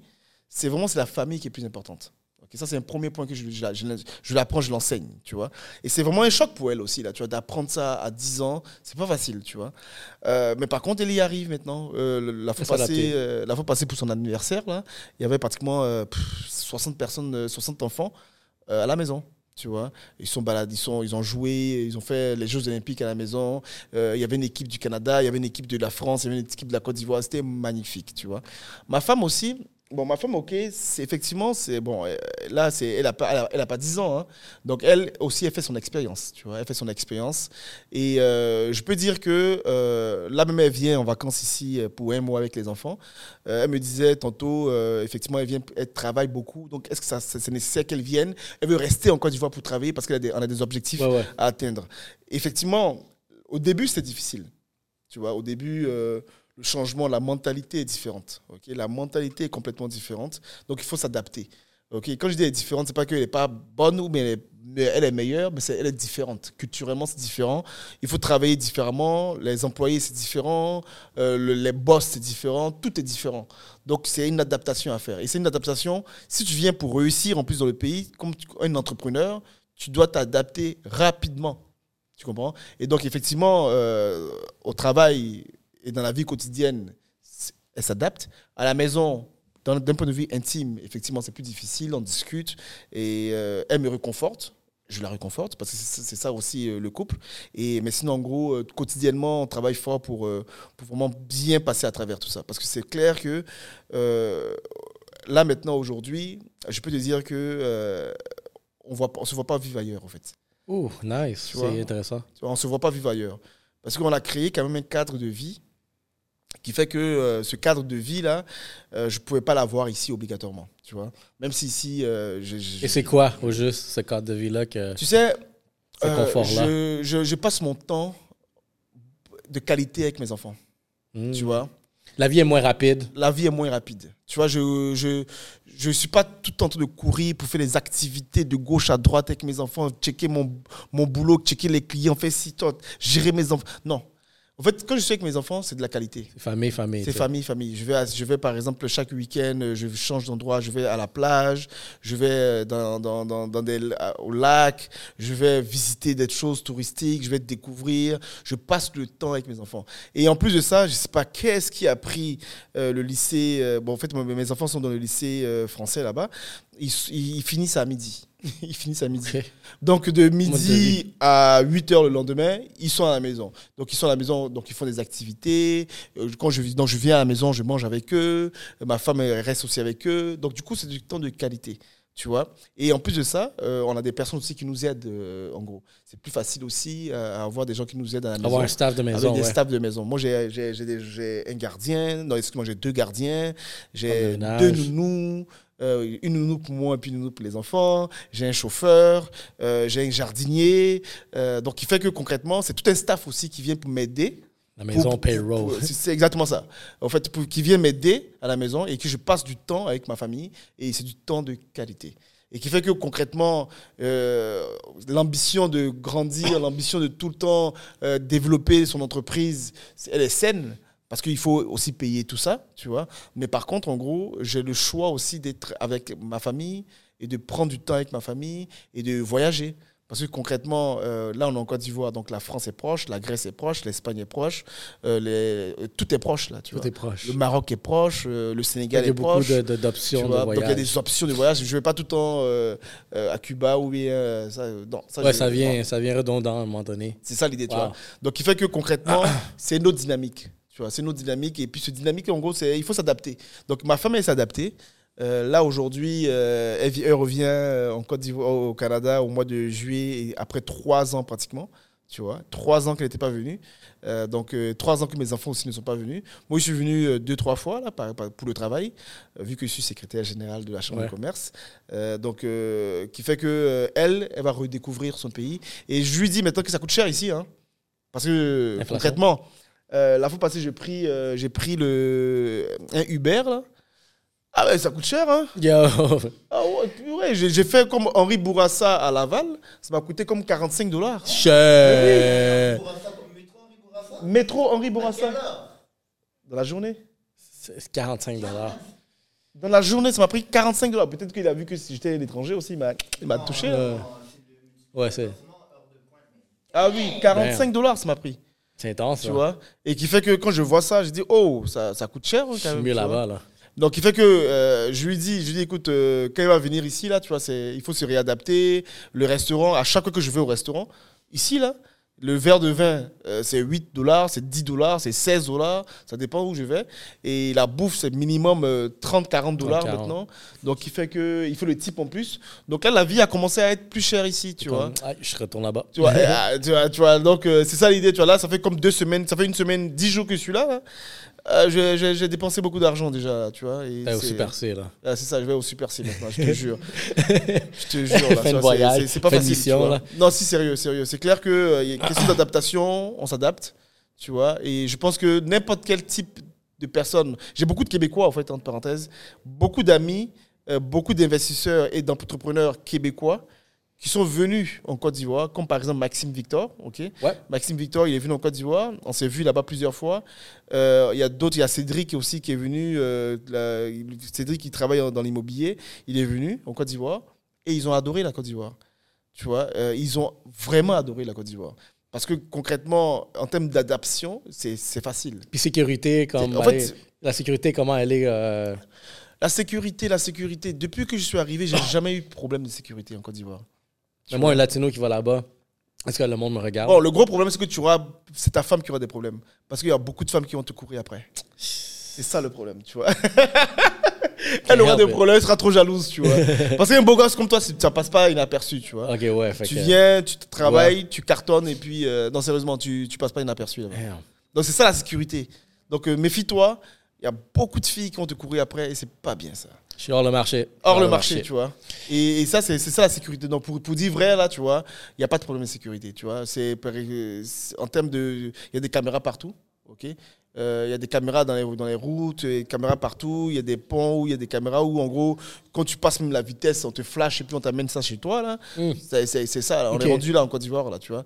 c'est vraiment c'est la famille qui est plus importante. Ok, ça, c'est un premier point que je, je, je, je l'apprends, je l'enseigne, tu vois. Et c'est vraiment un choc pour elle aussi, là, tu vois, d'apprendre ça à 10 ans, c'est pas facile, tu vois. Euh, mais par contre, elle y arrive maintenant. Euh, la, fois passée, euh, la fois passée pour son anniversaire, là, il y avait pratiquement euh, pff, 60 personnes, euh, 60 enfants à la maison. Tu vois, ils sont baladés, ils, sont, ils ont joué, ils ont fait les Jeux Olympiques à la maison. Euh, il y avait une équipe du Canada, il y avait une équipe de la France, il y avait une équipe de la Côte d'Ivoire. C'était magnifique, tu vois. Ma femme aussi, Bon, ma femme, ok, c'est effectivement, c'est bon. euh, Là, c'est, elle a pas, elle a, elle a pas 10 ans, hein. donc elle aussi, elle fait son expérience, tu vois, elle fait son expérience. Et euh, je peux dire que euh, là même, elle vient en vacances ici pour un mois avec les enfants. Euh, elle me disait tantôt, effectivement, elle vient, elle travaille beaucoup. Donc, est-ce que ça, c'est nécessaire qu'elle vienne? Elle veut rester en Côte d'Ivoire pour travailler parce qu'elle a des, on a des objectifs Ouais, ouais. à atteindre. Effectivement, au début, c'était difficile. Tu vois, au début, le changement, la mentalité est différente. ok? La mentalité est complètement différente. Donc, il faut s'adapter. ok? Quand je dis elle est différente, c'est pas qu'elle n'est pas bonne ou mais elle est, est meilleure, mais c'est- elle est différente. Culturellement, c'est différent. Il faut travailler différemment. Les employés, c'est différent. Euh, le- les boss, c'est différent. Tout est différent. Donc, c'est une adaptation à faire. Et c'est une adaptation, si tu viens pour réussir en plus dans le pays, comme un entrepreneur, tu dois t'adapter rapidement. Tu comprends? Et donc, effectivement, euh, au travail et dans la vie quotidienne, elle s'adapte. À la maison, d'un point de vue intime, effectivement, c'est plus difficile, on discute et euh, elle me réconforte. Je la réconforte parce que c'est ça aussi euh, le couple. Et, mais sinon, en gros, euh, quotidiennement, on travaille fort pour, pour vraiment bien passer à travers tout ça. Parce que c'est clair que là, maintenant, aujourd'hui, je peux te dire que on ne se voit pas vivre ailleurs, en fait. Ouh, nice. C'est intéressant. On ne se voit pas vivre ailleurs. Parce qu'on a créé quand même un cadre de vie qui fait que euh, ce cadre de vie-là, euh, je ne pouvais pas l'avoir ici obligatoirement. Tu vois Même si ici, euh, je- je- Et c'est quoi, au juste, ce cadre de vie-là que. tu sais, Ce euh, je, passe mon temps de qualité avec mes enfants. Hmm. Tu vois La vie est moins rapide. la vie est moins rapide. Tu vois, je ne je, je suis pas tout le temps en train de courir pour faire des activités de gauche à droite avec mes enfants, checker mon, mon boulot, checker les clients, faire toi, gérer mes enfants. Non. En fait, quand je suis avec mes enfants, c'est de la qualité. C'est famille, famille. C'est famille, famille. Je vais, à- je vais, par exemple, chaque week-end, euh, je change d'endroit, je vais à la plage, je vais euh, dans, dans, dans, dans des, à- au lac, je vais visiter des choses touristiques, je vais découvrir, je passe le temps avec mes enfants. Et en plus de ça, je sais pas qu'est-ce qui a pris euh, le lycée. euh, bon, en fait, mes enfants sont dans le lycée euh, français là-bas. Ils- ils finissent à midi. <laughs> Ils finissent à midi. Donc de midi à 8 heures le lendemain, ils sont à la maison. Donc ils sont à la maison, donc ils font des activités. Euh, Quand je, donc, je viens à la maison, je mange avec eux. Ma femme elle reste aussi avec eux. Donc du coup, c'est du temps de qualité. Tu vois Et en plus de ça, euh, on a des personnes aussi qui nous aident, euh, en gros. C'est plus facile aussi euh, à avoir des gens qui nous aident à la maison. Avoir un staff de maison. Avec des ouais. staffs de maison. Moi, j'ai- un gardien. Non, excuse-moi, j'ai deux gardiens. J'ai deux nounous. Euh, une nounou pour moi et puis une nounou pour les enfants. J'ai un chauffeur. euh, j'ai un jardinier. euh, donc, il fait que concrètement, c'est tout un staff aussi qui vient pour m'aider. La maison Pour- payroll. C'est exactement ça. En fait, pour, qui vient m'aider à la maison et que je passe du temps avec ma famille. Et c'est du temps de qualité. Et qui fait que concrètement, l'ambition de grandir, l'ambition de tout le temps développer son entreprise, elle est saine. Parce qu'il faut aussi payer tout ça, tu vois. Mais par contre, en gros, j'ai le choix aussi d'être avec ma famille et de prendre du temps avec ma famille et de voyager. Parce que concrètement, euh, là, on est en Côte d'Ivoire, donc la France est proche, la Grèce est proche, l'Espagne est proche, euh, les- euh, tout est proche, là, tu Tout vois. est proche. Le Maroc est proche, euh, le Il y Sénégal a est beaucoup proche. de- de- tu d'options de, vois. Donc il y a voyage. des options de voyage. Je ne vais pas tout le temps à Cuba ou bien. ça, non, ça, Ouais, ça vient, ça vient redondant à un moment donné. C'est ça l'idée, tu vois. Donc, il fait que concrètement, <coughs> c'est une autre dynamique. Tu vois, c'est une autre dynamique. Et puis, ce dynamique, en gros, c'est il faut s'adapter. Donc, ma femme, elle s'est adaptée. Euh, là, aujourd'hui, euh, elle, vi- elle revient euh, en Côte d'Ivoire, au Canada, au mois de juillet, et après trois ans pratiquement. Tu vois, trois ans qu'elle n'était pas venue. Euh, donc, trois ans que mes enfants aussi ne sont pas venus. Moi, je suis venu deux, trois fois là, pour le travail, vu que je suis secrétaire général de la Chambre Ouais. de commerce. Donc, qui fait que elle, elle va redécouvrir son pays. Et je lui dis maintenant que ça coûte cher ici. Hein, parce que concrètement, euh, la fois passée, j'ai pris, euh, j'ai pris le, un Uber. Là. Ah ouais, ça coûte cher. Hein <laughs> Yo. ah ouais, purée, j'ai j'ai fait comme Henri Bourassa à Laval. Ça m'a coûté comme 45 dollars. Cher. Métro Henri Bourassa. Dans la journée. C'est 45 dollars. Dans la journée, ça m'a pris 45 dollars. Peut-être qu'il a vu que si j'étais à l'étranger aussi, il m'a il m'a touché. hein. Ouais, c'est Ah oui, 45 dollars, ça m'a pris. C'est intense. Tu vois? Et qui fait que quand je vois ça, je dis, oh, ça, ça coûte cher. hein, Je quand suis même, mieux là-bas. Là. Donc, il fait que euh, je lui dis, je lui dis écoute, euh, quand il va venir ici, là, tu vois, il faut se réadapter. Le restaurant, à chaque fois que je vais au restaurant, ici, là, Le verre de vin, euh, c'est 8 dollars, c'est 10 dollars, c'est 16 dollars, ça dépend où je vais. Et la bouffe, c'est minimum 30-40 dollars maintenant. Donc, il fait que il faut le type en plus. Donc là, la vie a commencé à être plus chère ici, tu vois. Ah, je retourne là-bas. Tu vois, ah, <laughs> tu vois, tu vois, donc c'est ça l'idée, tu vois. Là, ça fait comme deux semaines, ça fait une semaine, 10 jours que je suis là. Hein. Euh, j'ai dépensé beaucoup d'argent déjà, tu vois. Et au Super C, là. Ah, c'est ça, je vais au Super C maintenant, je te <laughs> jure. je te jure, là. C'est pas facile. Non, si, sérieux, sérieux. C'est clair qu'il euh, y a une question <coughs> d'adaptation, on s'adapte, tu vois. Et je pense que n'importe quel type de personne. J'ai beaucoup de Québécois, en fait, entre parenthèses, beaucoup d'amis, euh, beaucoup d'investisseurs et d'entrepreneurs québécois qui sont venus en Côte d'Ivoire, comme par exemple Maxime Victor. ok? Maxime Victor, il est venu en Côte d'Ivoire. On s'est vu là-bas plusieurs fois. Euh, il y a d'autres, il y a Cédric aussi qui est venu. Euh, Cédric qui travaille dans l'immobilier, il est venu en Côte d'Ivoire et ils ont adoré la Côte d'Ivoire. Tu vois, euh, ils ont vraiment adoré la Côte d'Ivoire. Parce que concrètement, en termes d'adaptation, c'est facile. Puis sécurité, comme en fait, la sécurité, comment elle est La sécurité, la sécurité. Depuis que je suis arrivé, j'ai jamais eu de problème de sécurité en Côte d'Ivoire. Mais moi, un latino qui va là-bas, est-ce que le monde me regarde? Bon, le gros problème, c'est que tu auras, c'est ta femme qui aura des problèmes. Parce qu'il y a beaucoup de femmes qui vont te courir après. C'est ça le problème, tu vois. <laughs> Elle aura des problèmes, elle sera trop jalouse, tu vois. <laughs> Parce qu'un beau gosse comme toi, ça passe pas inaperçu, tu vois. Ok, ouais, tu viens, tu travailles, tu cartonnes, et puis, euh, non, sérieusement, tu, tu passes pas inaperçu. Donc, c'est ça la sécurité. Donc, euh, méfie-toi. Il y a beaucoup de filles qui vont te courir après, et c'est pas bien ça. Je suis hors le marché. Hors, le, marché, tu vois. Et, ça, c'est ça la sécurité. Donc, pour, pour dire vrai, là, tu vois, il n'y a pas de problème de sécurité, tu vois. C'est en termes de. Il y a des caméras partout, ok euh, il y a des caméras dans les, dans les routes, des caméras partout, il y a des ponts où il y a des caméras où, en gros, quand tu passes même la vitesse, on te flash et puis on t'amène ça chez toi, là. Hmm. C'est ça, on est rendu là en Côte d'Ivoire, là, tu vois.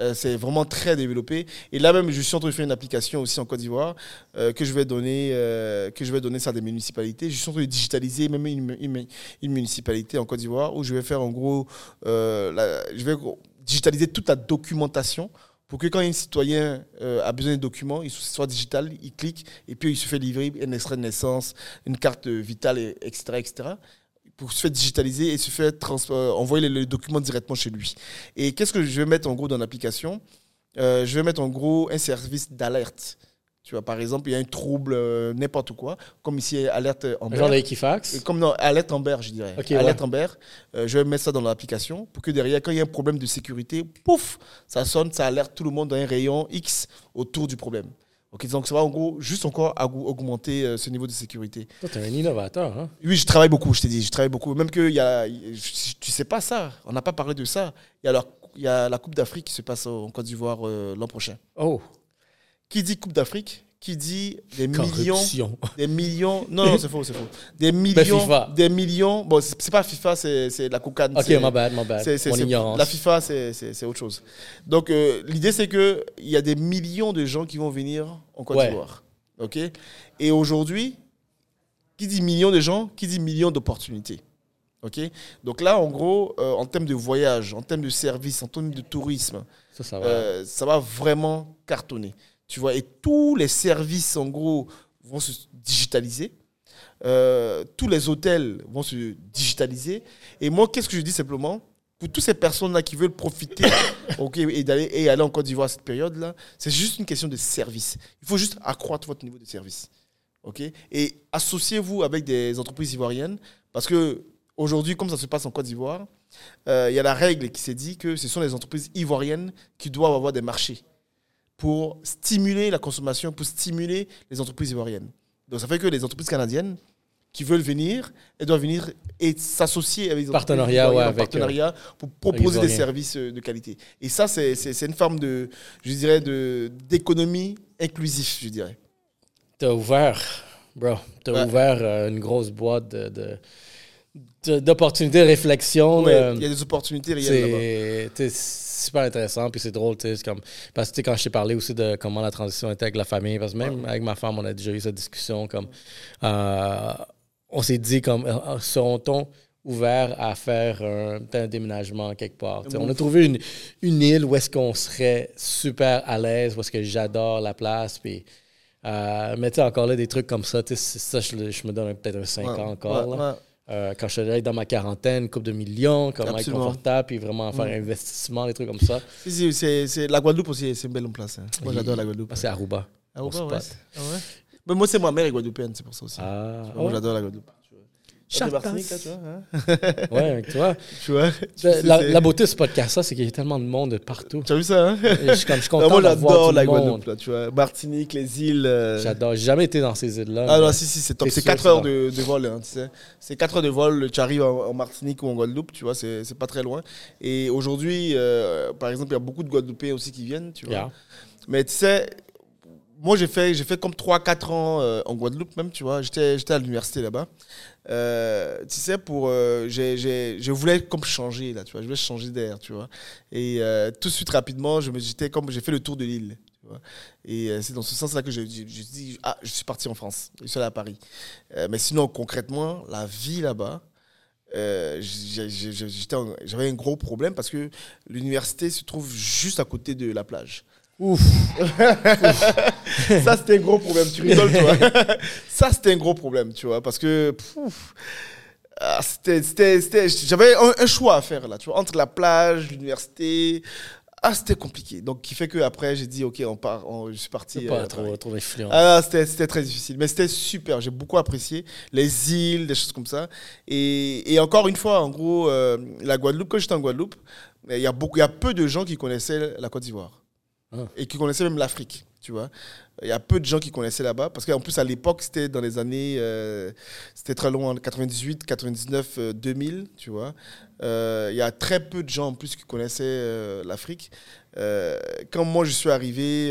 Euh, c'est vraiment très développé. Et là même, je suis en train de faire une application aussi en Côte d'Ivoire euh, que je vais donner, euh, que je vais donner ça à des municipalités. Je suis en train de digitaliser même une, municipalité en Côte d'Ivoire où je vais faire en gros, je vais digitaliser toute la documentation pour que quand un citoyen a besoin de documents, il soit digital, il clique et puis il se fait livrer un extrait de naissance, une carte vitale, etc., etc pour se faire digitaliser et se faire euh, envoyer les, documents directement chez lui. Et qu'est-ce que je vais mettre en gros dans l'application? Euh, Je vais mettre en gros un service d'alerte. Tu vois, par exemple, il y a un trouble, euh, n'importe quoi, comme ici, alerte Amber. Genre Equifax? Comme non, alerte Amber, je dirais. alerte Amber. je vais mettre ça dans l'application pour que derrière, quand il y a un problème de sécurité, pouf, ça sonne, ça alerte tout le monde dans un rayon X autour du problème. Ok, donc ça va en gros juste encore augmenter euh, ce niveau de sécurité. Toi, tu es un innovateur. Hein? Oui, je travaille beaucoup, je t'ai dit. Je travaille beaucoup. Même que y a, tu sais pas ça, on n'a pas parlé de ça. Il y, a la, y a la Coupe d'Afrique qui se passe en Côte d'Ivoire euh, l'an prochain. Oh. Qui dit Coupe d'Afrique qui dit des millions, <laughs> des millions, non, non c'est faux, c'est faux, des ben, millions, des millions, bon, c'est pas FIFA, c'est la cocaine. Ok, my bad, my bad, ignorance. La FIFA, c'est autre chose. Donc, euh, l'idée, c'est qu'il y a des millions de gens qui vont venir en Côte d'Ivoire, ok? Et aujourd'hui, qui dit millions de gens, qui dit millions d'opportunités. ok? Donc là, en gros, euh, en termes de voyage, en termes de services, en termes de tourisme, ça, ça va. Euh, ça va vraiment cartonner. Tu vois, et tous les services, en gros, vont se digitaliser. Euh, tous les hôtels vont se digitaliser. Et moi, qu'est-ce que je dis simplement? Pour toutes ces personnes-là qui veulent profiter <coughs> ok, et, d'aller, et aller en Côte d'Ivoire à cette période-là, c'est juste une question de service. Il faut juste accroître votre niveau de service. ok? Et associez-vous avec des entreprises ivoiriennes parce que aujourd'hui, comme ça se passe en Côte d'Ivoire, euh, il y a la règle qui s'est dit que ce sont les entreprises ivoiriennes qui doivent avoir des marchés pour stimuler la consommation, pour stimuler les entreprises ivoiriennes. Donc ça fait que les entreprises canadiennes qui veulent venir, elles doivent venir et s'associer avec les partenariat, ouais, avec partenariat pour proposer des services euh, de qualité. Et ça, c'est une forme de, je dirais, d'économie inclusive, je dirais. Tu as ouvert, bro, tu as ouvert euh, une grosse boîte de, d'opportunités de, réflexion. il y a des opportunités réelles là-bas super intéressant. Puis c'est drôle, tu sais, comme. Parce que quand je t'ai parlé aussi de comment la transition était avec la famille, parce que même avec ma femme, on a déjà eu cette discussion, comme. Euh, on s'est dit, comme, euh, euh, seront-on ouverts à faire un, un déménagement quelque part? on a trouvé une, une île où est-ce qu'on serait super à l'aise, où est-ce que j'adore la place, puis. mais tu sais, encore là, des trucs comme ça, ça je, je me donne peut-être un 5 ans encore. Euh, quand je suis dans ma quarantaine, coupe de millions, comment être confortable, puis vraiment faire un investissement, des trucs comme ça. Si, si, c'est, la Guadeloupe aussi, c'est une belle place. Hein. Moi, j'adore la Guadeloupe. c'est Aruba. Aruba, ouais. Ah ouais. Mais moi, c'est ma mère est guadeloupéenne, c'est pour ça aussi. Ah, moi, j'adore la Guadeloupe. Martinique, tu vois. Hein? <laughs> ouais, <laughs> tu vois. Tu vois la, beauté de ce podcast, c'est qu'il y a tellement de monde de partout. Tu as vu ça, hein? je, suis comme, je suis <laughs> content Moi, j'adore la Guadeloupe, là, tu vois. Martinique, les îles. Euh. J'adore. J'ai jamais été dans ces îles-là. Ah non, si, si, c'est top. C'est 4 heures de, de, vol, hein, tu sais. C'est 4 heures de vol. Tu arrives en, Martinique ou en Guadeloupe, tu vois, c'est pas très loin. Et aujourd'hui, euh, par exemple, il y a beaucoup de Guadeloupéens aussi qui viennent, tu vois. Mais tu sais, moi, j'ai fait, j'ai fait comme 3-4 ans euh, en Guadeloupe, même, tu vois. J'étais, j'étais à l'université là-bas. Euh, tu sais, pour. Euh, j'ai, je voulais comme changer, là, tu vois. Je voulais changer d'air, tu vois. Et tout de suite, rapidement, je me, j'étais comme. J'ai fait le tour de l'île. Et c'est dans ce sens-là que je, je, dis Ah, je suis parti en France. Je suis allé à Paris. mais sinon, concrètement, la vie là-bas. j'avais un gros problème parce que l'université se trouve juste à côté de la plage. Ouf. ça, c'était un gros problème. Tu rigoles, toi. <laughs> ça, c'était un gros problème, tu vois, parce que ah, c'était, j'avais un, choix à faire là, tu vois, entre la plage, l'université. Ah, c'était compliqué. Donc, qui fait que après, j'ai dit, ok, on part, je suis parti. Pas euh, trop, trop Ah, c'était très difficile, mais c'était super. J'ai beaucoup apprécié les îles, des choses comme ça. Et, et encore une fois, en gros, euh, la Guadeloupe, quand j'étais en Guadeloupe, il y a beaucoup, il y a peu de gens qui connaissaient la Côte d'Ivoire. Et qui connaissaient même l'Afrique, tu vois. Il y a peu de gens qui connaissaient là-bas, parce qu'en plus, à l'époque, c'était dans les années, euh, c'était très loin, 98, 99, 2000, tu vois. Euh, il y a très peu de gens en plus qui connaissaient euh, quand moi je suis arrivé,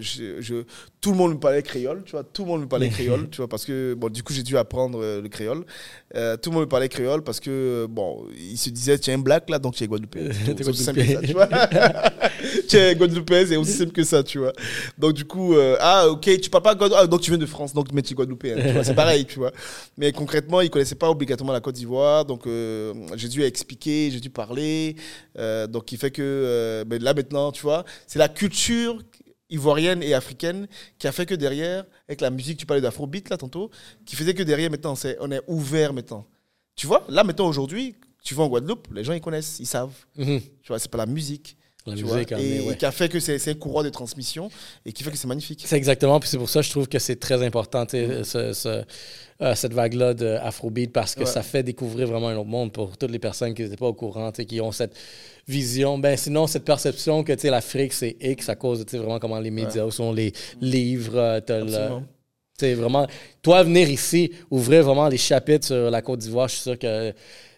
je, tout le monde me parlait créole, tu vois, tout le monde me parlait <laughs> créole, tu vois, parce que, bon, du coup, j'ai dû apprendre le créole. tout le monde me parlait créole parce que, bon, il se disait, tu es un black là, donc tu es guadeloupéen. <laughs> C'est aussi simple que ça, tu vois. <laughs> tu es guadeloupéen, c'est aussi simple que ça, tu vois. Donc, du coup, ah, ok, tu parles pas guadeloupéen, ah, donc tu viens de France, donc tu es guadeloupéen, c'est pareil, tu vois. Mais concrètement, ils connaissaient pas obligatoirement la Côte d'Ivoire, donc j'ai dû expliquer, j'ai dû parler. Euh, donc, il fait que euh, ben là maintenant, tu vois, c'est la culture ivoirienne et africaine qui a fait que derrière, avec la musique, tu parlais d'afrobeat là tantôt, qui faisait que derrière maintenant, c'est, on est ouvert maintenant. Tu vois, là maintenant aujourd'hui, tu vas en Guadeloupe, les gens ils connaissent, ils savent. Mhm. Tu vois, c'est pas la musique. La musique, vois, et, qui a fait que c'est un courant de transmission et qui fait que c'est magnifique. C'est exactement, puis c'est pour ça que je trouve que c'est très important, ce, euh, cette vague-là d'Afrobeat, parce que ça fait découvrir vraiment un autre monde pour toutes les personnes qui n'étaient pas au courant, qui ont cette vision, ben sinon cette perception que l'Afrique c'est X à cause de vraiment comment les médias sont, les livres, c'est vraiment, toi, venir ici, ouvrir vraiment les chapitres sur la Côte d'Ivoire, je suis sûr que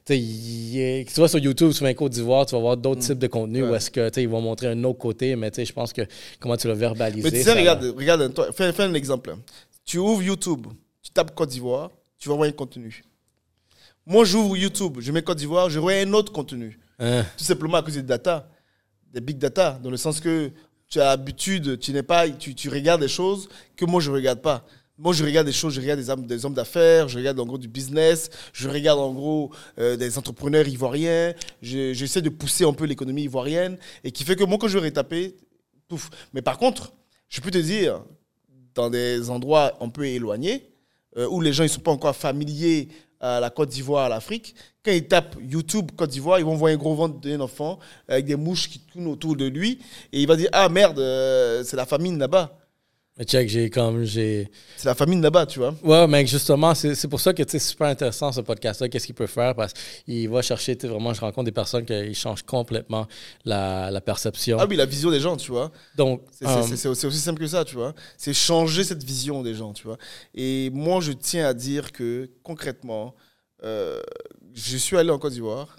tu vois sur YouTube, sur un Côte d'Ivoire, tu vas voir d'autres mm. types de contenus où est-ce que ils vont montrer un autre côté, mais je pense que comment tu vas verbaliser. Mais tu sais, regarde, regarde toi, fais, fais, un exemple. Tu ouvres YouTube, tu tapes Côte d'Ivoire, tu vas voir un contenu. Moi, j'ouvre YouTube, je mets Côte d'Ivoire, je vois un autre contenu. Hein. Tout simplement à cause des data, des big data, dans le sens que tu as l'habitude, tu n'es pas, tu, tu regardes des choses que moi je regarde pas. Moi, je regarde des choses, je regarde des hommes, des hommes d'affaires, je regarde en gros du business, je regarde en gros euh, des entrepreneurs ivoiriens, j'essaie de pousser un peu l'économie ivoirienne, et qui fait que moi, quand je vais taper, pouf. Mais par contre, je peux te dire, dans des endroits un peu éloignés, euh, où les gens ne sont pas encore familiers à la Côte d'Ivoire, à l'Afrique, quand ils tapent YouTube Côte d'Ivoire, ils vont voir un gros ventre d'un enfant avec des mouches qui tournent autour de lui, et il va dire, ah merde, euh, c'est la famine là-bas. Mais check, j'ai comme. j'ai C'est la famille là-bas, tu vois. Ouais, mais justement, c'est pour ça que c'est super intéressant ce podcast-là. Qu'est-ce qu'il peut faire? Parce qu'il va chercher, vraiment, je rencontre des personnes qui changent complètement la, la, perception. Ah oui, la vision des gens, tu vois. Donc. C'est euh, aussi simple que ça, tu vois. C'est changer cette vision des gens, tu vois. Et moi, je tiens à dire que, concrètement, euh, je suis allé en Côte d'Ivoire,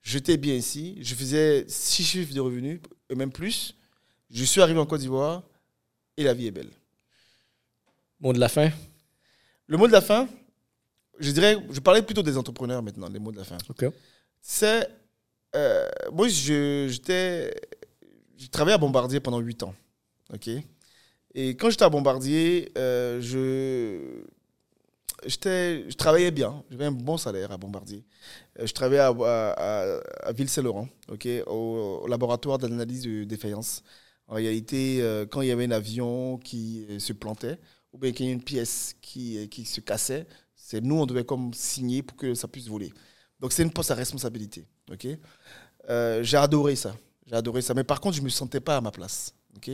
j'étais bien ici, je faisais six chiffres de revenus, et même plus. Je suis arrivé en Côte d'Ivoire et la vie est belle. Mot de la fin? Le mot de la fin, je dirais, je parlais plutôt des entrepreneurs maintenant, les mots de la fin. Ok. C'est. Euh, moi, j'étais. J'ai travaillé à Bombardier pendant 8 ans. OK? Et quand j'étais à Bombardier, euh, je. Je travaillais bien, j'avais un bon salaire à Bombardier. Euh, je travaillais à, à, à Ville-Saint-Laurent, ok, au, au laboratoire d'analyse de défaillance. En réalité, euh, quand il y avait un avion qui euh, se plantait, ou bien qu'il y a une pièce qui, euh, qui se cassait, C'est nous, on devait comme signer pour que ça puisse voler. Donc c'est une poste à responsabilité. ok? J'ai adoré ça. J'ai adoré ça. Mais par contre, je ne me sentais pas à ma place. ok?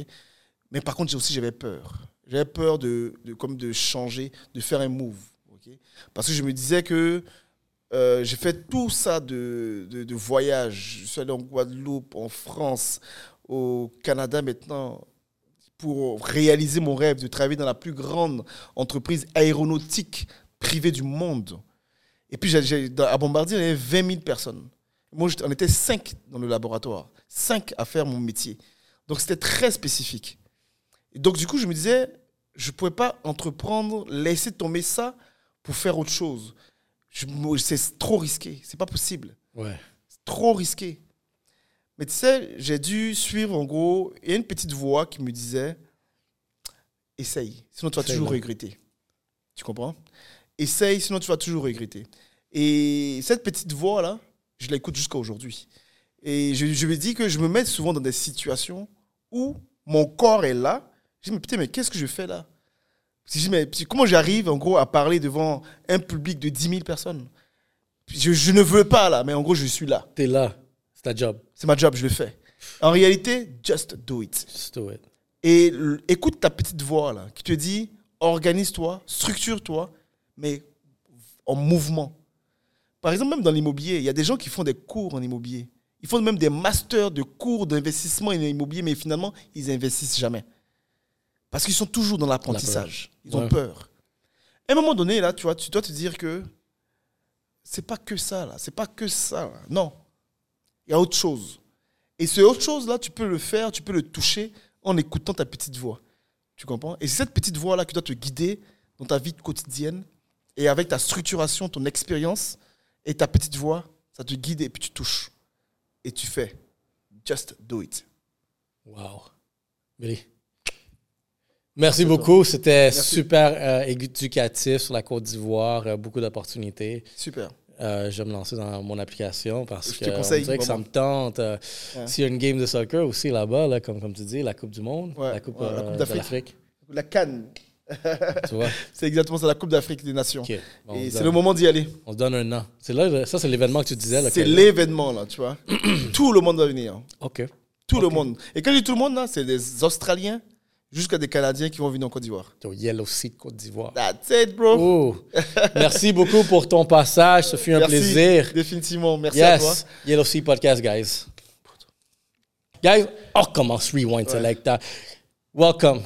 Mais par contre, aussi, j'avais peur. J'avais peur de, de, comme de changer, de faire un move. ok? Parce que je me disais que j'ai fait tout ça de, de, de, voyage. Je suis allé en Guadeloupe, en France, au Canada maintenant, pour réaliser mon rêve de travailler dans la plus grande entreprise aéronautique privée du monde. Et puis, à Bombardier, il y avait 20 000 personnes. Moi, on était 5 dans le laboratoire, 5 à faire mon métier. Donc, c'était très spécifique. Et donc, du coup, je me disais, je ne pouvais pas entreprendre, laisser tomber ça pour faire autre chose. C'est trop risqué. C'est pas possible. Ouais. C'est trop risqué. Mais tu sais, j'ai dû suivre en gros. Il y a une petite voix qui me disait essaye, sinon tu vas toujours regretter. Tu comprends? Essaye, sinon tu vas toujours regretter. Et cette petite voix-là, je l'écoute jusqu'à aujourd'hui. Et je, je me dis que je me mets souvent dans des situations où mon corps est là. Je me dis, mais putain, mais qu'est-ce que je fais là? Mais comment j'arrive en gros à parler devant un public de 10 000 personnes? Je, je, ne veux pas là, mais en gros je suis là. Tu es là, c'est ta job. C'est ma job, je le fais. En réalité, just do it. Just do it. Et écoute ta petite voix là qui te dit organise-toi, structure-toi, mais en mouvement. Par exemple, même dans l'immobilier, il y a des gens qui font des cours en immobilier. Ils font même des masters de cours d'investissement en immobilier, mais finalement, ils investissent jamais. Parce qu'ils sont toujours dans l'apprentissage. Ils ont peur. À un moment donné, là, tu vois, tu dois te dire que c'est pas que ça, là. C'est pas que ça. Non. Il y a autre chose. Et ce autre chose-là, tu peux le faire, tu peux le toucher en écoutant ta petite voix. Tu comprends? Et c'est cette petite voix-là qui doit te guider dans ta vie quotidienne. Et avec ta structuration, ton expérience et ta petite voix, ça te guide et puis tu touches. Et tu fais. Just do it. Wow. Billy. Merci beaucoup. C'était super euh, éducatif sur la Côte d'Ivoire. Euh, beaucoup d'opportunités. Super. Euh, je vais me lancer dans mon application parce que, que ça me tente. S'il y a une game de soccer aussi là-bas, là, comme, comme tu dis, la Coupe du Monde, la Coupe, d'Afrique. La Cannes. tu vois? <laughs> C'est exactement ça, la Coupe d'Afrique des Nations. Et c'est le moment d'y aller. On se donne un an. Là, ça, c'est l'événement que tu disais. C'est l'événement, là, tu vois. <clears throat> tout le monde va venir. OK. Tout le monde. Et quand je dis tout le monde, là, c'est des Australiens, jusqu'à des Canadiens qui vont venir en Côte d'Ivoire. Au Yellow Seat Côte d'Ivoire. That's it, bro. Oh. Merci beaucoup pour ton passage. Ce fut un plaisir. Définitivement. Merci à toi. Yellow Seat Podcast, guys. Guys, oh, commence Rewind Selecta. Welcome.